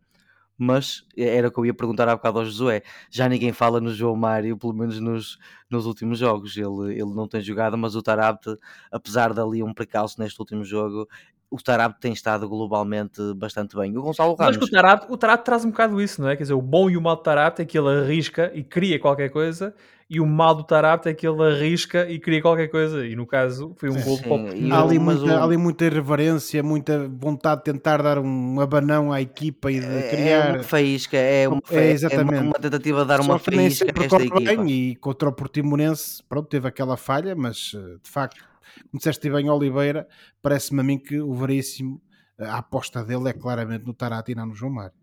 Mas era o que eu ia perguntar há bocado ao Josué. Já ninguém fala no João Mário, pelo menos nos, nos últimos jogos. Ele, ele não tem jogado, mas o Tarabte, apesar de ali um precalço neste último jogo, o Tarab tem estado globalmente bastante bem. O Gonçalo Ramos... Mas o Tarab, o traz um bocado isso, não é? Quer dizer, o bom e o mal do é que ele arrisca e cria qualquer coisa e o mal do Tarapte é que ele arrisca e cria qualquer coisa. E no caso foi um gol de. Há ali, muita, o... ali muita irreverência, muita vontade de tentar dar um abanão à equipa e de é, criar. É uma faísca, é uma, é, exatamente. É uma, uma, tentativa de dar Só uma faísca a esta equipa. Bem, e contra o Portimonense, pronto, teve aquela falha, mas eh, de facto, como disseste bem, Oliveira, parece-me a mim que o Veríssimo, a aposta dele é claramente no Tarate e não no João Mário.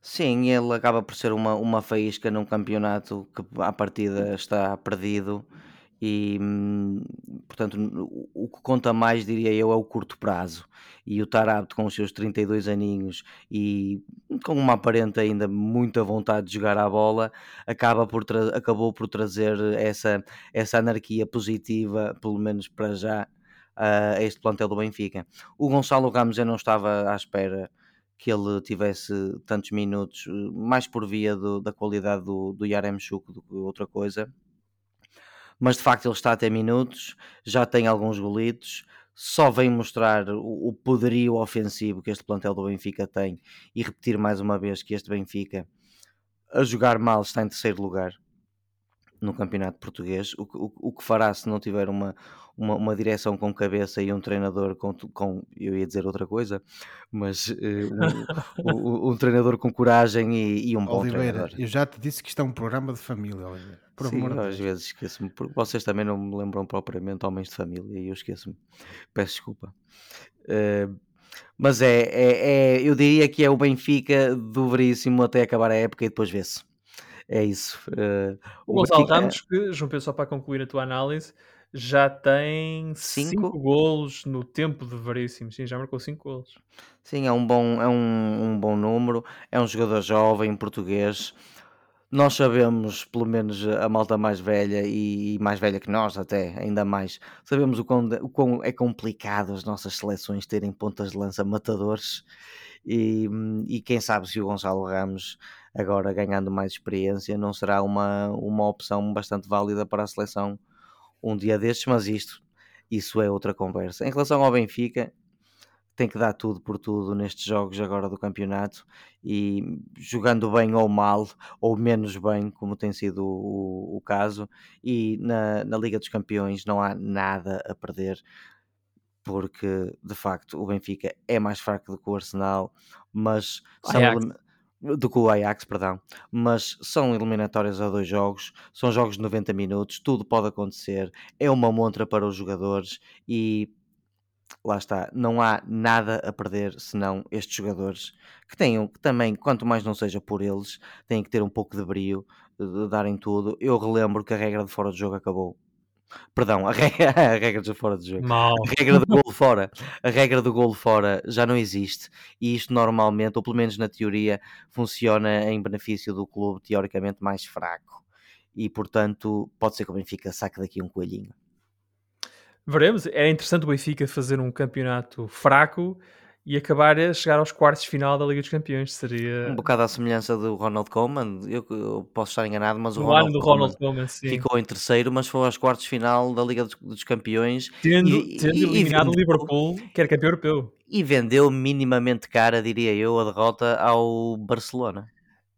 Sim, ele acaba por ser uma, uma faísca num campeonato que à partida está perdido e hum, portanto o que conta mais diria eu é o curto prazo. E o Tarabto com os seus 32 aninhos e com uma aparente ainda muita vontade de jogar a bola acaba por acabou por trazer essa, essa anarquia positiva pelo menos para já a este plantel do Benfica. O Gonçalo Ramos eu não estava à espera que ele tivesse tantos minutos, eh, mais por via do, da qualidade do, do Yaremchuk do que outra coisa. Mas de facto ele está a ter minutos, já tem alguns golitos, só vem mostrar o poderio ofensivo que este plantel do Benfica tem e repetir mais uma vez que este Benfica a jogar mal está em terceiro lugar no campeonato português, o, o, o que fará se não tiver uma, uma, uma, direção com cabeça e um treinador com, com eu ia dizer outra coisa, mas uh, um, um, um, treinador com coragem e, e um bom Oliveira, treinador. Eu já te disse que isto é um programa de família, Oliveira. Por Sim, amor às vezes esqueço-me, porque vocês também não me lembram propriamente homens de família e eu esqueço-me. Peço desculpa. Uh, mas é, é, é, eu diria que é o Benfica do Veríssimo até acabar a época e depois vê-se. É isso. Uh, o Gonçalo Ramos, que, João Pedro, só para concluir a tua análise, já tem 5 golos no tempo de Veríssimo. Sim, já marcou 5 golos. Sim, é um bom, é um, um bom número. É um jogador jovem, português. Nós sabemos, pelo menos a malta mais velha e, e mais velha que nós, até ainda mais, sabemos o quão, o quão é complicado as nossas seleções terem pontas de lança matadores. E, e quem sabe se o Gonçalo Ramos, agora ganhando mais experiência, não será uma, uma opção bastante válida para a seleção um dia destes, mas isto, isso é outra conversa. Em relação ao Benfica, tem que dar tudo por tudo nestes jogos agora do campeonato e jogando bem ou mal, ou menos bem, como tem sido o, o caso, e na, na Liga dos Campeões não há nada a perder. Porque de facto o Benfica é mais fraco do que o Arsenal, mas são, do que o Ajax, perdão, mas são eliminatórias a dois jogos, são jogos de 90 minutos, tudo pode acontecer, é uma montra para os jogadores e lá está, não há nada a perder senão estes jogadores que tenham que também, quanto mais não seja por eles, têm que ter um pouco de brio, de darem tudo. Eu relembro que a regra de fora do jogo acabou. Perdão, a regra, a regra de fora do jogo. Mal. A regra do gol fora. A regra do gol fora já não existe. E isto normalmente, ou pelo menos na teoria, funciona em benefício do clube teoricamente mais fraco. E portanto, pode ser que o Benfica saque daqui um coelhinho. Veremos. Era interessante o Benfica fazer um campeonato fraco e acabar a chegar aos quartos de final da Liga dos Campeões. Seria Um bocado à semelhança do Ronald Koeman. Eu, eu posso estar enganado, mas o no Ronald, do Koeman Ronald Koeman, sim. ficou em terceiro, mas foi aos quartos de final da Liga dos, dos Campeões Tendo, e- tendo e- eliminado o Liverpool, que era campeão europeu. e vendeu minimamente cara, diria eu, a derrota ao Barcelona.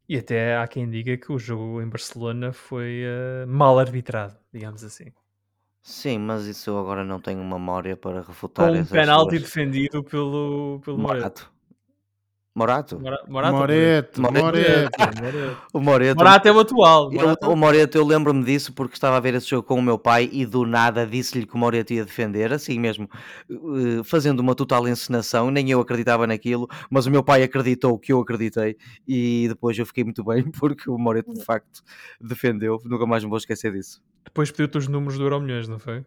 E até há quem diga que o jogo em Barcelona foi eh, mal arbitrado, digamos assim. Sim, mas isso eu agora não tenho memória para refutar Com um essas penalti suas- defendido pelo, pelo Moreto. Morato. Morato? Mora- Morato, Moreto, Moreto. Moreto. Moreto. O Moreto. Morato é o atual. Eu- Morato- o Moreto, eu lembro-me disso porque estava a ver esse jogo com o meu pai e do nada disse-lhe que o Moreto ia defender, assim mesmo, eh, fazendo uma total encenação. Nem eu acreditava naquilo, mas o meu pai acreditou que eu acreditei e depois eu fiquei muito bem porque o Moreto de facto defendeu. Nunca mais me vou esquecer disso. Depois pediu-te os números do Euro Milhões, não foi?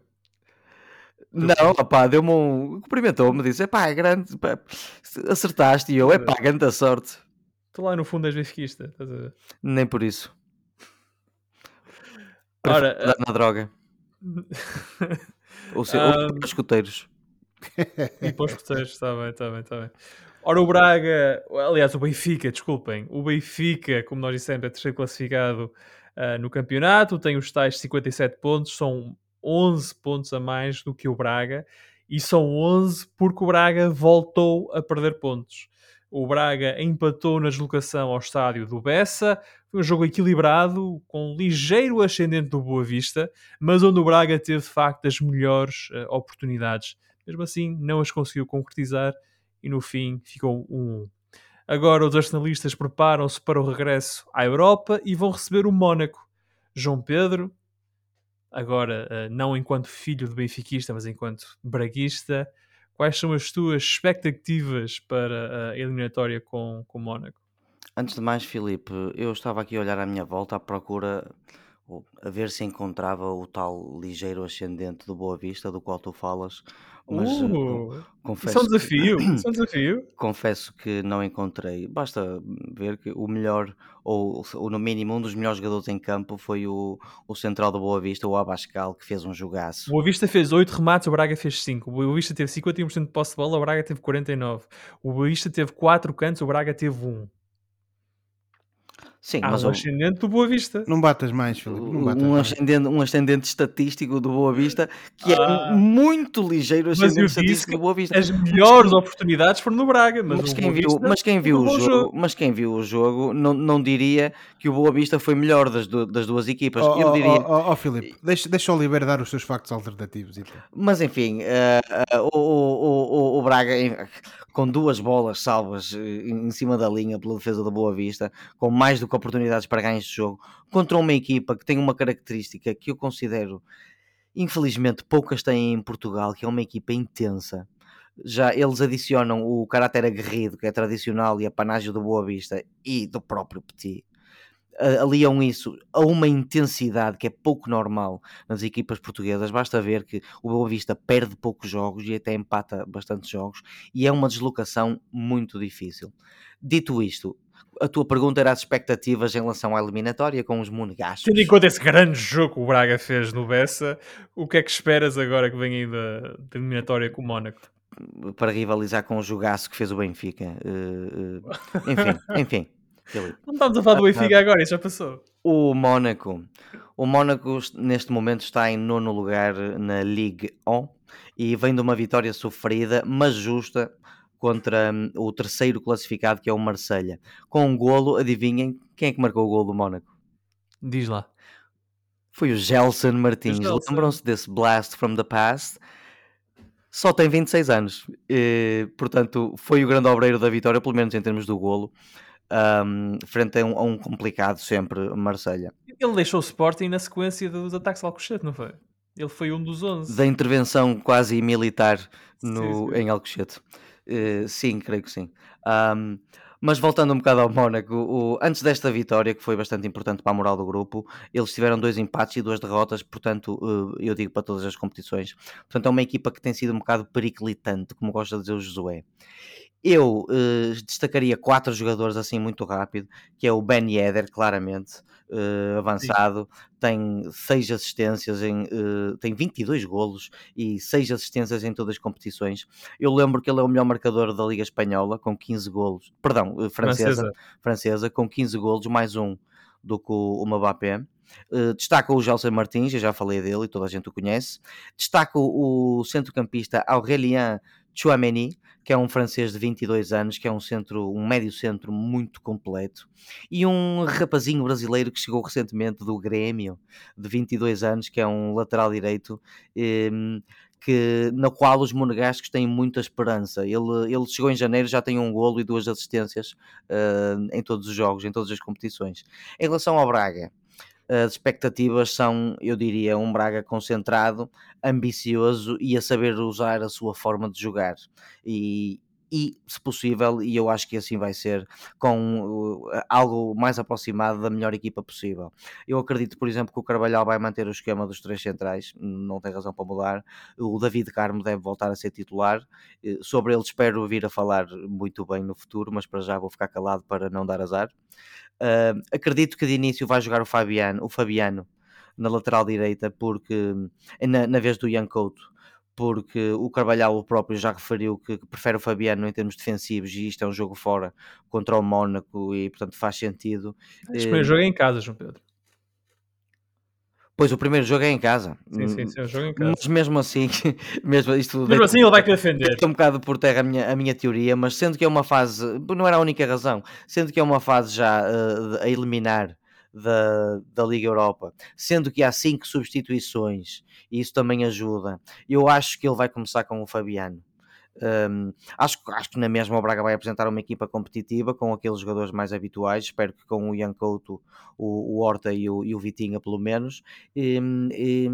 Não, opá, deu-me um. cumprimentou-me, disse: é grande, pá, acertaste. E eu, epá, grande sorte. Tu lá no fundo és benfiquista. Estás a ver? Nem por isso. Ora, andar na droga. Ou se, Ah, ou escuteiros. E para os escuteiros, está bem, está bem, está bem. Ora, o Braga, aliás, o Benfica, desculpem, o Benfica, como nós dissemos, é terceiro classificado ah, no campeonato, tem os tais 57 pontos, são 11 pontos a mais do que o Braga, e são 11 porque o Braga voltou a perder pontos. O Braga empatou na deslocação ao estádio do Bessa, foi um jogo equilibrado, com um ligeiro ascendente do Boa Vista, mas onde o Braga teve de facto as melhores ah, oportunidades. Mesmo assim, não as conseguiu concretizar e no fim ficou um 1. Agora os arsenalistas preparam-se para o regresso à Europa e vão receber o Mónaco. João Pedro, agora eh, não enquanto filho de benfiquista, mas enquanto braguista, quais são as tuas expectativas para a eliminatória com, com o Mónaco? Antes de mais, Filipe, eu estava aqui a olhar à minha volta à procura, a ver se encontrava o tal ligeiro ascendente do Boa Vista, do qual tu falas, mas eh, Uh, isso confesso, é um desafio, isso é um desafio. confesso que não encontrei. Basta ver que o melhor, ou, ou no mínimo um dos melhores jogadores em campo foi o, o central do Boa Vista, o Abascal, que fez um O jogaço. Boa Vista fez 8 remates, o Braga fez 5. O Boa Vista teve 51% de posse de bola, o Braga teve 49%. O Boa Vista teve 4 cantos, o Braga teve 1. Sim, Há mas um ascendente do Boa Vista. Não batas mais, Filipe. Não batas um, mais. ascendente, um ascendente estatístico do Boa Vista que Ah. é muito ligeiro ascendente estatístico do Boa Vista. as melhores oportunidades foram no Braga, mas, Mas quem, viu, Vista mas quem viu o levou jogo, mas quem viu o jogo não, não diria que o Boa Vista foi melhor das, du- das duas equipas. Oh, Eu oh, diria, oh, oh, oh, Filipe, deixa, deixa o Oliveira dar os seus factos alternativos. então. mas enfim, eh, eh, o, o, o, o Braga com duas bolas salvas eh, em cima da linha pela defesa da Boa Vista, com mais do que oportunidades para ganhar este jogo, contra uma equipa que tem uma característica que eu considero infelizmente poucas têm em Portugal, que é uma equipa intensa. Já eles adicionam o caráter aguerrido, que é tradicional e a panágio do Boa Vista e do próprio Petit. Aliam isso a uma intensidade que é pouco normal nas equipas portuguesas. Basta ver que o Boa Vista perde poucos jogos e até empata bastantes jogos, e é uma deslocação muito difícil. Dito isto, a tua pergunta era as expectativas em relação à eliminatória com os monegascos. Tendo em conta esse grande jogo que o Braga fez no Bessa, o que é que esperas agora que vem aí da, da eliminatória com o Mónaco? para rivalizar com o jogaço que fez o Benfica. Eh, eh, enfim, enfim. Não estamos a falar do Benfica agora, isso já passou. O Mónaco. O Mónaco neste momento está em nono lugar na Ligue 1 e vem de uma vitória sofrida, mas justa, contra hum, o terceiro classificado que é o Marselha. Com um golo, adivinhem quem é que marcou o golo do Mónaco? Diz lá. Foi o Gelson Martins. Lembram-se desse Blast from the Past? Só tem 26 anos. Eh, portanto, foi o grande obreiro da vitória, pelo menos em termos do golo. um, frente a um, a um, complicado sempre Marselha. Ele deixou o Sporting na sequência dos ataques ao Alcochete, não foi? Ele foi um dos 11. Da intervenção quase militar no, sim, sim. em Alcochete. Uh, sim, creio que sim. Um, mas voltando um bocado ao Mónaco, o, antes desta vitória, que foi bastante importante para a moral do grupo, eles tiveram dois empates e duas derrotas, portanto, uh, eu digo para todas as competições. Portanto, é uma equipa que tem sido um bocado periclitante, como gosta de dizer o Josué. Eu uh, destacaria quatro jogadores assim muito rápido, que é o Ben Yedder, claramente, uh, avançado, Sim. tem seis assistências, em, uh, tem 22 golos e seis assistências em todas as competições. Eu lembro que ele é o melhor marcador da Liga Espanhola, com 15 golos, perdão, francesa, francesa, francesa com 15 golos, mais um do que o, o Mbappé. Uh, destaca o Gelson Martins, eu já falei dele e toda a gente o conhece. Destaca o, centrocampista Aurélien Chouameni, que é um francês de 22 anos, que é um centro, um médio centro muito completo, e um rapazinho brasileiro que chegou recentemente do Grêmio, de 22 anos, que é um lateral direito, ehm, que, na qual os monegascos têm muita esperança. Ele, ele chegou em janeiro, já tem um golo e duas assistências uh, em todos os jogos, em todas as competições. Em relação ao Braga, as expectativas são, eu diria, um Braga concentrado, ambicioso e a saber usar a sua forma de jogar. E, e, se possível, e eu acho que assim vai ser, com algo mais aproximado da melhor equipa possível. Eu acredito, por exemplo, que o Carvalhal vai manter o esquema dos três centrais, não tem razão para mudar. O David Carmo deve voltar a ser titular. Sobre ele espero vir a falar muito bem no futuro, mas para já vou ficar calado para não dar azar. Uh, acredito que de início vai jogar o Fabiano, o Fabiano na lateral direita, porque na, na vez do Ian Couto, porque o Carvalhal o próprio já referiu que, que, prefere o Fabiano em termos defensivos e isto é um jogo fora contra o Mónaco e portanto faz sentido. Que o jogo é em casa, João Pedro. Pois o primeiro jogo é em casa. Sim, sim, sim, é o jogo em casa. Mas mesmo assim, mesmo, isto mesmo assim ele vai defender. um bocado por terra a minha, a minha teoria, mas sendo que é uma fase, não era a única razão, sendo que é uma fase já uh, a eliminar da, da Liga Europa, sendo que há cinco substituições e isso também ajuda. Eu acho que ele vai começar com o Fabiano. Um, acho, acho que na mesma o Braga vai apresentar uma equipa competitiva com aqueles jogadores mais habituais. Espero que com o Ian Couto, o, o Horta e o, e o Vitinha, pelo menos. E, e,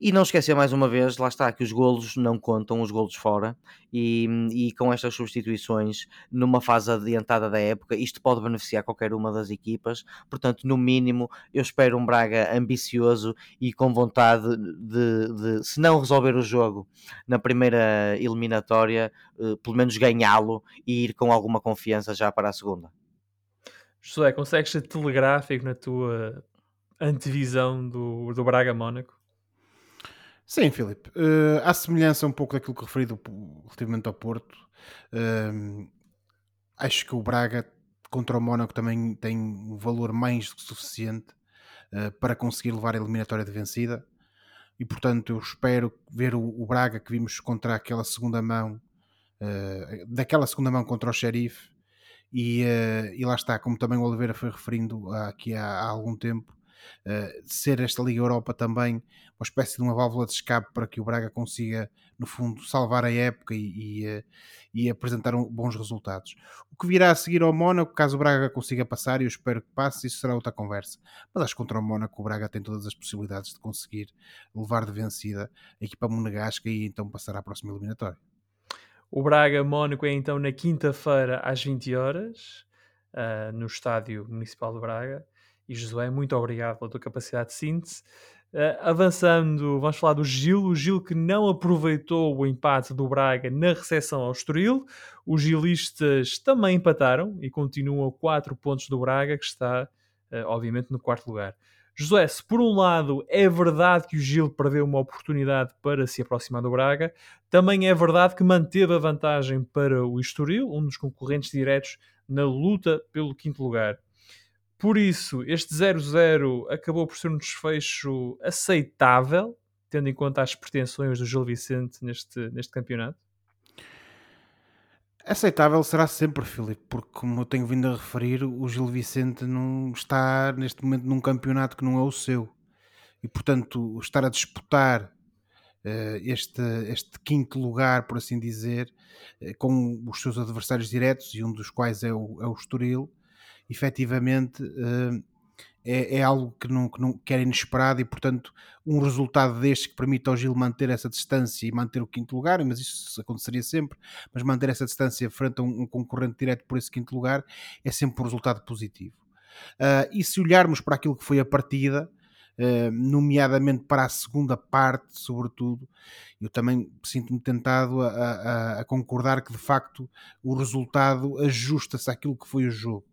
e não esquecer mais uma vez, lá está, que os golos não contam, os golos fora, e, e com estas substituições, numa fase adiantada da época, isto pode beneficiar qualquer uma das equipas. Portanto, no mínimo, eu espero um Braga ambicioso e com vontade de, de se não resolver o jogo na primeira eliminatória, eh, pelo menos ganhá-lo e ir com alguma confiança já para a segunda. José, consegues ser telegráfico na tua antevisão do, do Braga Mónaco? Sim, Filipe. Uh, à semelhança um pouco daquilo que referi do, relativamente ao Porto, uh, acho que o Braga contra o Mónaco também tem um valor mais do que suficiente uh, para conseguir levar a eliminatória de vencida. E portanto, eu espero ver o, o Braga que vimos contra aquela segunda mão, daquela segunda mão contra o Xerife. E, e lá está, como também o Oliveira foi referindo aqui há, há algum tempo, uh, ser esta Liga Europa também uma espécie de uma válvula de escape para que o Braga consiga, no fundo, salvar a época e, e, uh, e apresentar um, bons resultados. O que virá a seguir ao Mónaco, caso o Braga consiga passar, e eu espero que passe, isso será outra conversa. Mas acho que contra o Mónaco o Braga tem todas as possibilidades de conseguir levar de vencida a equipa monegasca e então passar à próxima eliminatória. O Braga-Mónaco é então na quinta-feira às 20 horas, uh, no Estádio Municipal de Braga. E Josué, muito obrigado pela tua capacidade de síntese. Uh, avançando, vamos falar do Gil. O Gil que não aproveitou o empate do Braga na recepção ao Estoril. Os gilistas também empataram e continuam a 4 pontos do Braga, que está, uh, obviamente, no quarto lugar. Josué, se por um lado é verdade que o Gil perdeu uma oportunidade para se aproximar do Braga, também é verdade que manteve a vantagem para o Estoril, um dos concorrentes diretos na luta pelo quinto lugar. Por isso, este 0-0 acabou por ser um desfecho aceitável, tendo em conta as pretensões do Gil Vicente neste, neste campeonato? Aceitável será sempre, Filipe, porque como eu tenho vindo a referir, o Gil Vicente não está neste momento num campeonato que não é o seu. E portanto, estar a disputar este, este quinto lugar, por assim dizer, com os seus adversários diretos, e um dos quais é o, é o Estoril, efetivamente é, é algo que não, que não que era inesperado e, portanto, um resultado deste que permite ao Gil manter essa distância e manter o quinto lugar, mas isso aconteceria sempre, mas manter essa distância frente a um, um concorrente direto por esse quinto lugar é sempre um resultado positivo. Uh, e se olharmos para aquilo que foi a partida, uh, nomeadamente para a segunda parte, sobretudo, eu também sinto-me tentado a, a, a, concordar que de facto o resultado ajusta-se àquilo que foi o jogo.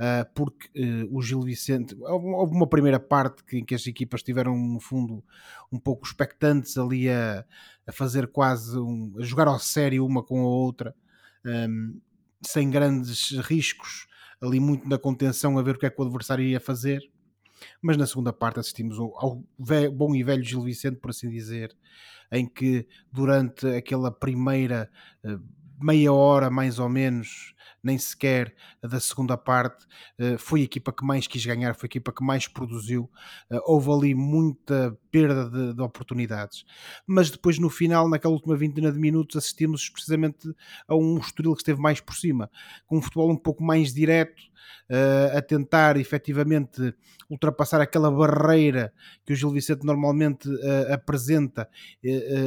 Uh, porque uh, o Gil Vicente, houve uma primeira parte em que as equipas estiveram no fundo um pouco expectantes ali a, a fazer quase um, a jogar ao sério uma com a outra, um, sem grandes riscos, ali muito na contenção a ver o que é que o adversário ia fazer. Mas na segunda parte assistimos ao, ao bom e velho Gil Vicente, por assim dizer, em que durante aquela primeira uh, meia hora mais ou menos nem sequer da segunda parte. Eh, foi a equipa que mais quis ganhar, foi a equipa que mais produziu. Eh, houve ali muita perda de, de oportunidades. Mas depois, no final, naquela última vintena de minutos, assistimos precisamente a um Estoril que esteve mais por cima, com um futebol um pouco mais direto, uh, a tentar efetivamente ultrapassar aquela barreira que o Gil Vicente normalmente apresenta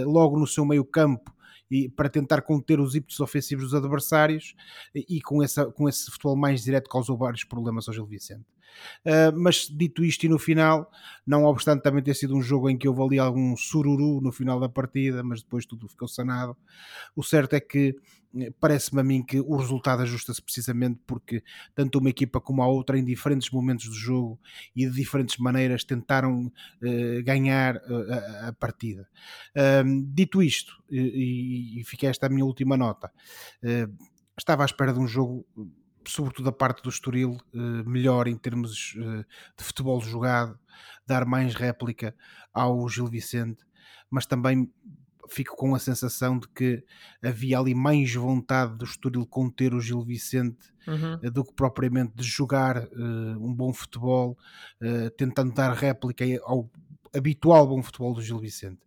logo no seu meio campo e para tentar conter os ímpetos ofensivos dos adversários e, com, essa, com esse futebol mais direto causou vários problemas ao Gil Vicente. Uh, mas dito isto e no final, não obstante também ter sido um jogo em que houve ali algum sururu no final da partida, mas depois tudo ficou sanado. O certo é que parece-me a mim que o resultado ajusta-se precisamente porque tanto uma equipa como a outra, em diferentes momentos do jogo e de diferentes maneiras, tentaram uh, ganhar uh, a, a, partida. Uh, dito isto, e, e fica esta a minha última nota, estava à espera de um jogo sobretudo a parte do Estoril, melhor em termos de futebol jogado, dar mais réplica ao Gil Vicente, mas também fico com a sensação de que havia ali mais vontade do Estoril conter o Gil Vicente uhum. Eh, do que propriamente de jogar uh, um bom futebol, uh, tentando dar réplica ao habitual bom futebol do Gil Vicente.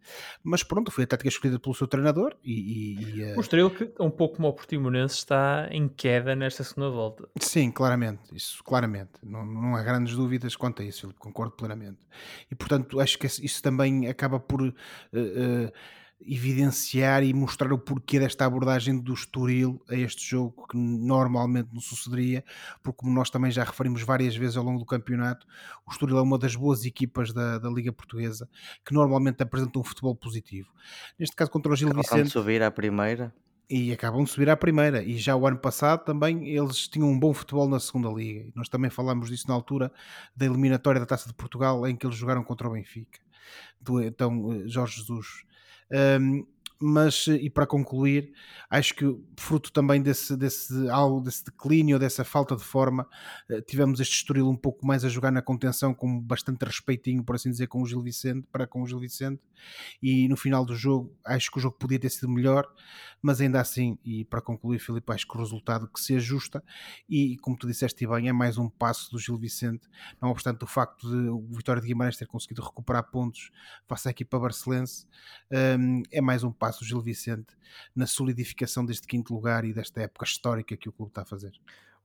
Mas pronto, foi a tática escolhida pelo seu treinador e... e, e uh... O Estoril, que um pouco como o Portimonense, está em queda nesta segunda volta. Sim, claramente, isso, claramente. Não, não há grandes dúvidas quanto a isso, Filipe, concordo plenamente. E portanto, acho que isso também acaba por... Uh, uh, evidenciar e mostrar o porquê desta abordagem do Estoril a este jogo que normalmente não sucederia, porque como nós também já referimos várias vezes ao longo do campeonato, o Estoril é uma das boas equipas da, da Liga Portuguesa que normalmente apresenta um futebol positivo. Neste caso contra o Gil Vicente... de subir à primeira. E acabam de subir à primeira. E já o ano passado também eles tinham um bom futebol na segunda liga. Nós também falámos disso na altura da eliminatória da Taça de Portugal em que eles jogaram contra o Benfica. Do, então eh, Jorge Jesus um, mas, e para concluir, acho que fruto também desse, desse, desse declínio, dessa falta de forma, eh, tivemos este Estoril um pouco mais a jogar na contenção com bastante respeitinho, por assim dizer, com o Gil Vicente, para com o Gil Vicente, e no final do jogo, acho que o jogo podia ter sido melhor, mas ainda assim, e para concluir, Filipe, acho que o resultado que se ajusta, e como tu disseste bem, é mais um passo do Gil Vicente, não obstante o facto de o Vitória de Guimarães ter conseguido recuperar pontos face à equipa barcelense, um, é mais um passo do Gil Vicente na solidificação deste quinto lugar e desta época histórica que o clube está a fazer.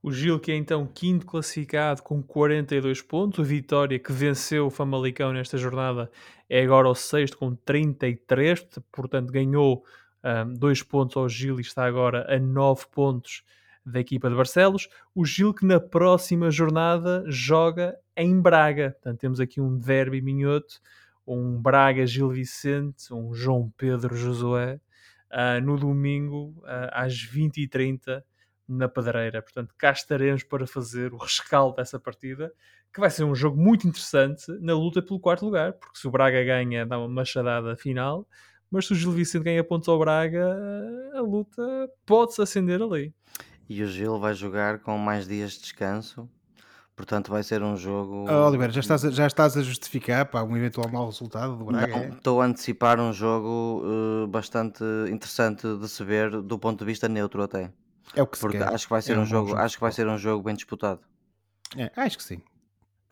O Gil, que é então quinto classificado com 42 pontos. O Vitória, que venceu o Famalicão nesta jornada, é agora o sexto com 33, portanto ganhou um, dois pontos ao Gil e está agora a nove pontos da equipa de Barcelos. O Gil que na próxima jornada joga em Braga. Portanto, temos aqui um derby minhoto, um Braga-Gil Vicente, um João Pedro Josué, uh, no domingo uh, às 20h30 na Pedreira. Portanto, cá estaremos para fazer o rescaldo dessa partida, que vai ser um jogo muito interessante na luta pelo quarto lugar, porque se o Braga ganha, dá uma machadada final mas se o Gil Vicente ganha pontos ao Braga, a luta pode-se acender ali. E o Gil vai jogar com mais dias de descanso, portanto vai ser um jogo. Oh, Oliveira, já estás, a, já estás a justificar para um eventual mau resultado do Braga? Não, é? estou a antecipar um jogo uh, bastante interessante de se ver do ponto de vista neutro até. É o que se Porque quer. acho que vai ser é um, um jogo, acho que vai ser um jogo bem disputado. É, acho que sim.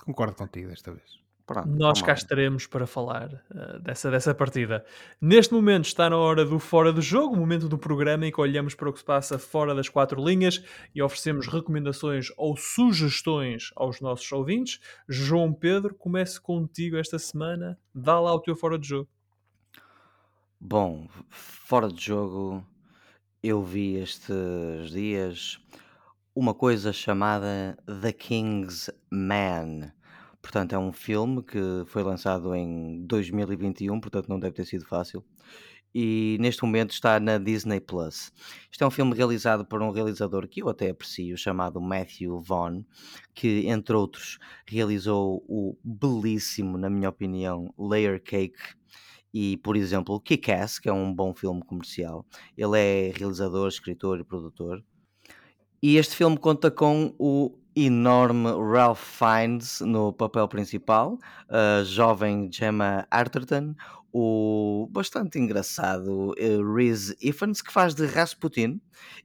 Concordo contigo desta vez. Pronto, Nós cá estaremos para falar uh, dessa, dessa partida. Neste momento está na hora do Fora do Jogo, o momento do programa em que olhamos para o que se passa fora das quatro linhas e oferecemos recomendações ou sugestões aos nossos ouvintes. João Pedro, comece contigo esta semana. Dá lá o teu Fora do Jogo. Bom, fora de jogo, eu vi estes dias uma coisa chamada The King's Man. Portanto, é um filme que foi lançado em 2021, portanto não deve ter sido fácil. E neste momento está na Disney Plus. Isto é um filme realizado por um realizador que eu até aprecio, chamado Matthew Vaughn, que, entre outros, realizou o belíssimo, na minha opinião, Layer Cake e, por exemplo, Kick-Ass, que é um bom filme comercial. Ele é realizador, escritor e produtor. E este filme conta com o enorme Ralph Fiennes no papel principal, a jovem Gemma Arterton, o bastante engraçado uh, Reese Ifans, que faz de Rasputin,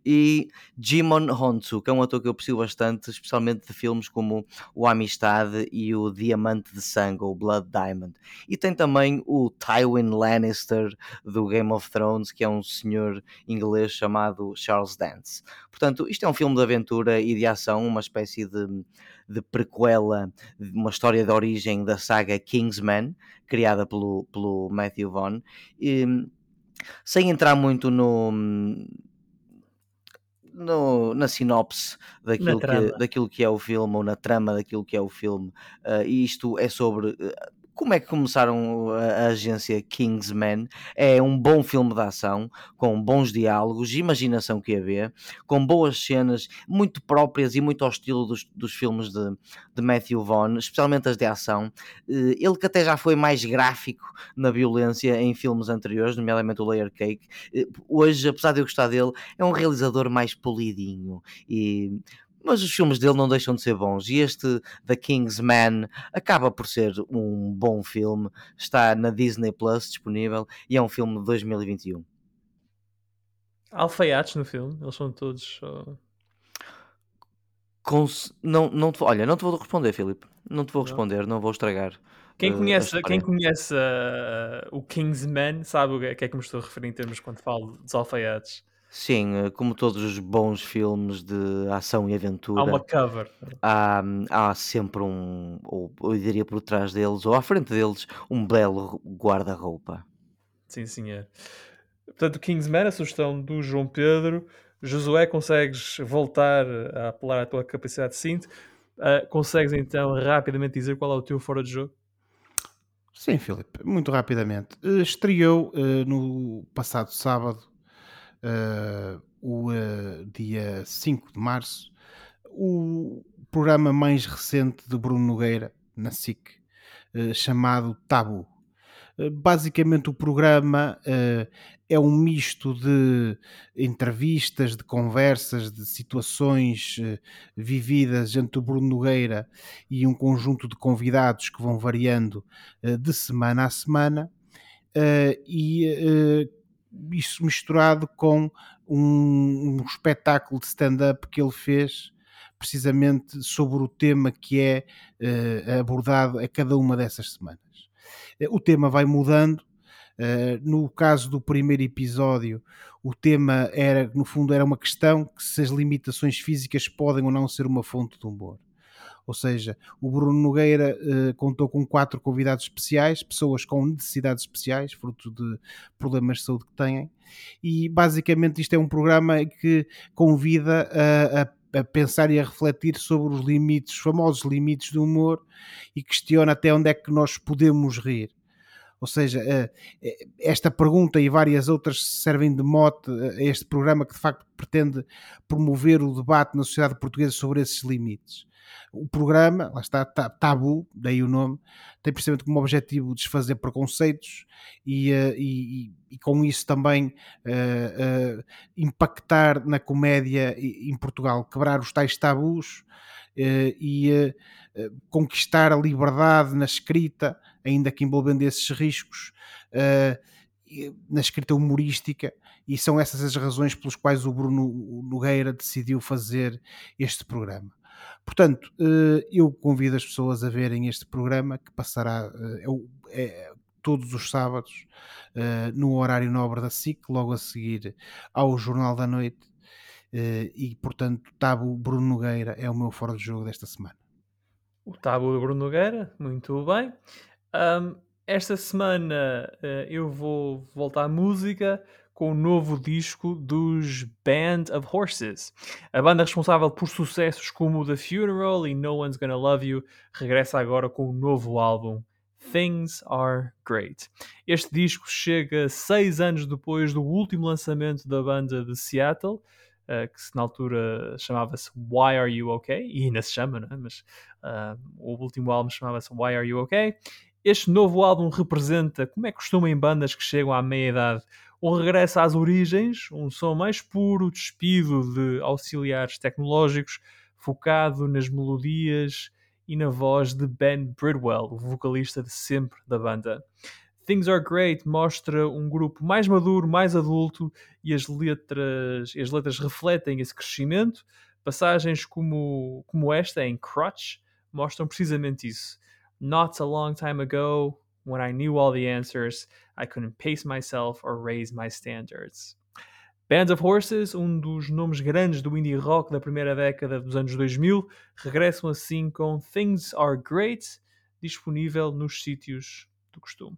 e Jimon Honsu, que é um ator que eu aprecio bastante, especialmente de filmes como O Amistade e o Diamante de Sangue, ou Blood Diamond. E tem também o Tywin Lannister do Game of Thrones, que é um senhor inglês chamado Charles Dance. Portanto, isto é um filme de aventura e de ação, uma espécie de, de prequela, uma história de origem da saga Kingsman, criada pelo, pelo Matthew Vaughn. E, sem entrar muito no, no, na sinopse daquilo que, daquilo que é o filme ou na trama daquilo que é o filme. Uh, e isto é sobre uh, como é que começaram a, agência Kingsman? É um bom filme de ação, com bons diálogos, imaginação que havia, com boas cenas, muito próprias e muito ao estilo dos, dos filmes de, de Matthew Vaughn, especialmente as de ação. Eh, ele que até já foi mais gráfico na violência em filmes anteriores, nomeadamente o Layer Cake. Eh, hoje, apesar de eu gostar dele, é um realizador mais polidinho e mas os filmes dele não deixam de ser bons. E este The King's Man acaba por ser um bom filme, está na Disney Plus disponível e é um filme de 2021. Há alfaiates no filme, eles são todos. Uh... Cons... Não, não te... Olha, não te vou responder, Filipe. Não te vou responder, não, não vou estragar. Quem uh, conhece, quem conhece uh, o Kingsman sabe o que é que me estou a referir em termos quando falo dos alfaiates. Sim, eh, como todos os bons filmes de ação e aventura. Há uma cover. Há, há sempre um, ou eu diria por trás deles, ou à frente deles, um belo guarda-roupa. Sim, senhor. Portanto, Kingsman, a sugestão do João Pedro. Josué, consegues voltar a apelar à tua capacidade de cinto? Uh, consegues então rapidamente dizer qual é o teu fora de jogo? Sim, Filipe, muito rapidamente. Uh, estreou uh, no passado sábado uh, o uh, dia 5 de março, o programa mais recente de Bruno Nogueira, na SIC, uh, chamado Tabu. Basicamente, o programa é um misto de entrevistas, de conversas, de situações vividas entre o Bruno Nogueira e um conjunto de convidados que vão variando de semana a semana. e isso misturado com um, um espetáculo de stand-up que ele fez precisamente sobre o tema que é uh, abordado a cada uma dessas semanas. Uh, o tema vai mudando. Uh, no caso do primeiro episódio, o tema era, no fundo, era uma questão que se as limitações físicas podem ou não ser uma fonte de humor. Ou seja, o Bruno Nogueira uh, contou com quatro convidados especiais, pessoas com necessidades especiais, fruto de problemas de saúde que têm, e basicamente isto é um programa que convida a, a, a pensar e a refletir sobre os limites, os famosos limites do humor, e questiona até onde é que nós podemos rir. Ou seja, eh, eh, esta pergunta e várias outras servem de mote a este programa que de facto pretende promover o debate na sociedade portuguesa sobre esses limites. O programa, lá está, Tabu, daí o nome, tem precisamente como objetivo desfazer preconceitos e, uh, e, e com isso também uh, uh, impactar na comédia em Portugal, quebrar os tais tabus e conquistar a liberdade na escrita, ainda que envolvendo esses riscos, na escrita humorística, e são essas as razões pelas quais o Bruno Nogueira decidiu fazer este programa. Portanto, eu convido as pessoas a verem este programa que passará é, é, todos os sábados no horário nobre da SIC, logo a seguir ao Jornal da Noite. e, portanto, Tabo Bruno Nogueira é o meu fora de jogo desta semana. O Tabo Bruno Nogueira, muito bem. Um, esta semana eu vou voltar à música com o novo disco dos Band of Horses. A banda responsável por sucessos como The Funeral e No One's Gonna Love You regressa agora com um novo álbum. Things Are Great. Este disco chega seis anos depois do último lançamento da banda de Seattle, uh, que na altura chamava-se Why Are You Okay? E ainda se chama, não é? Mas uh, o último álbum chamava-se Why Are You Okay? Este novo álbum representa, como é costume em bandas que chegam à meia-idade, um regresso às origens, um som mais puro, despido de auxiliares tecnológicos, focado nas melodias e na voz de Ben Bridwell, o vocalista de sempre da banda. Things Are Great mostra um grupo mais maduro, mais adulto e as letras, as letras refletem esse crescimento. Passagens como, como esta em Crutch mostram precisamente isso. Not a long time ago, when I knew all the answers, I couldn't pace myself or raise my standards. Band of Horses, um dos nomes grandes do indie rock da primeira década dos anos 2000, regressam assim com Things Are Great, disponível nos sítios do costume.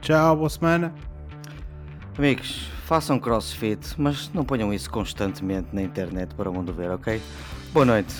Tchau, boa semana. Amigos, façam crossfit, mas não ponham isso constantemente na internet para o mundo ver, ok? Boa noite.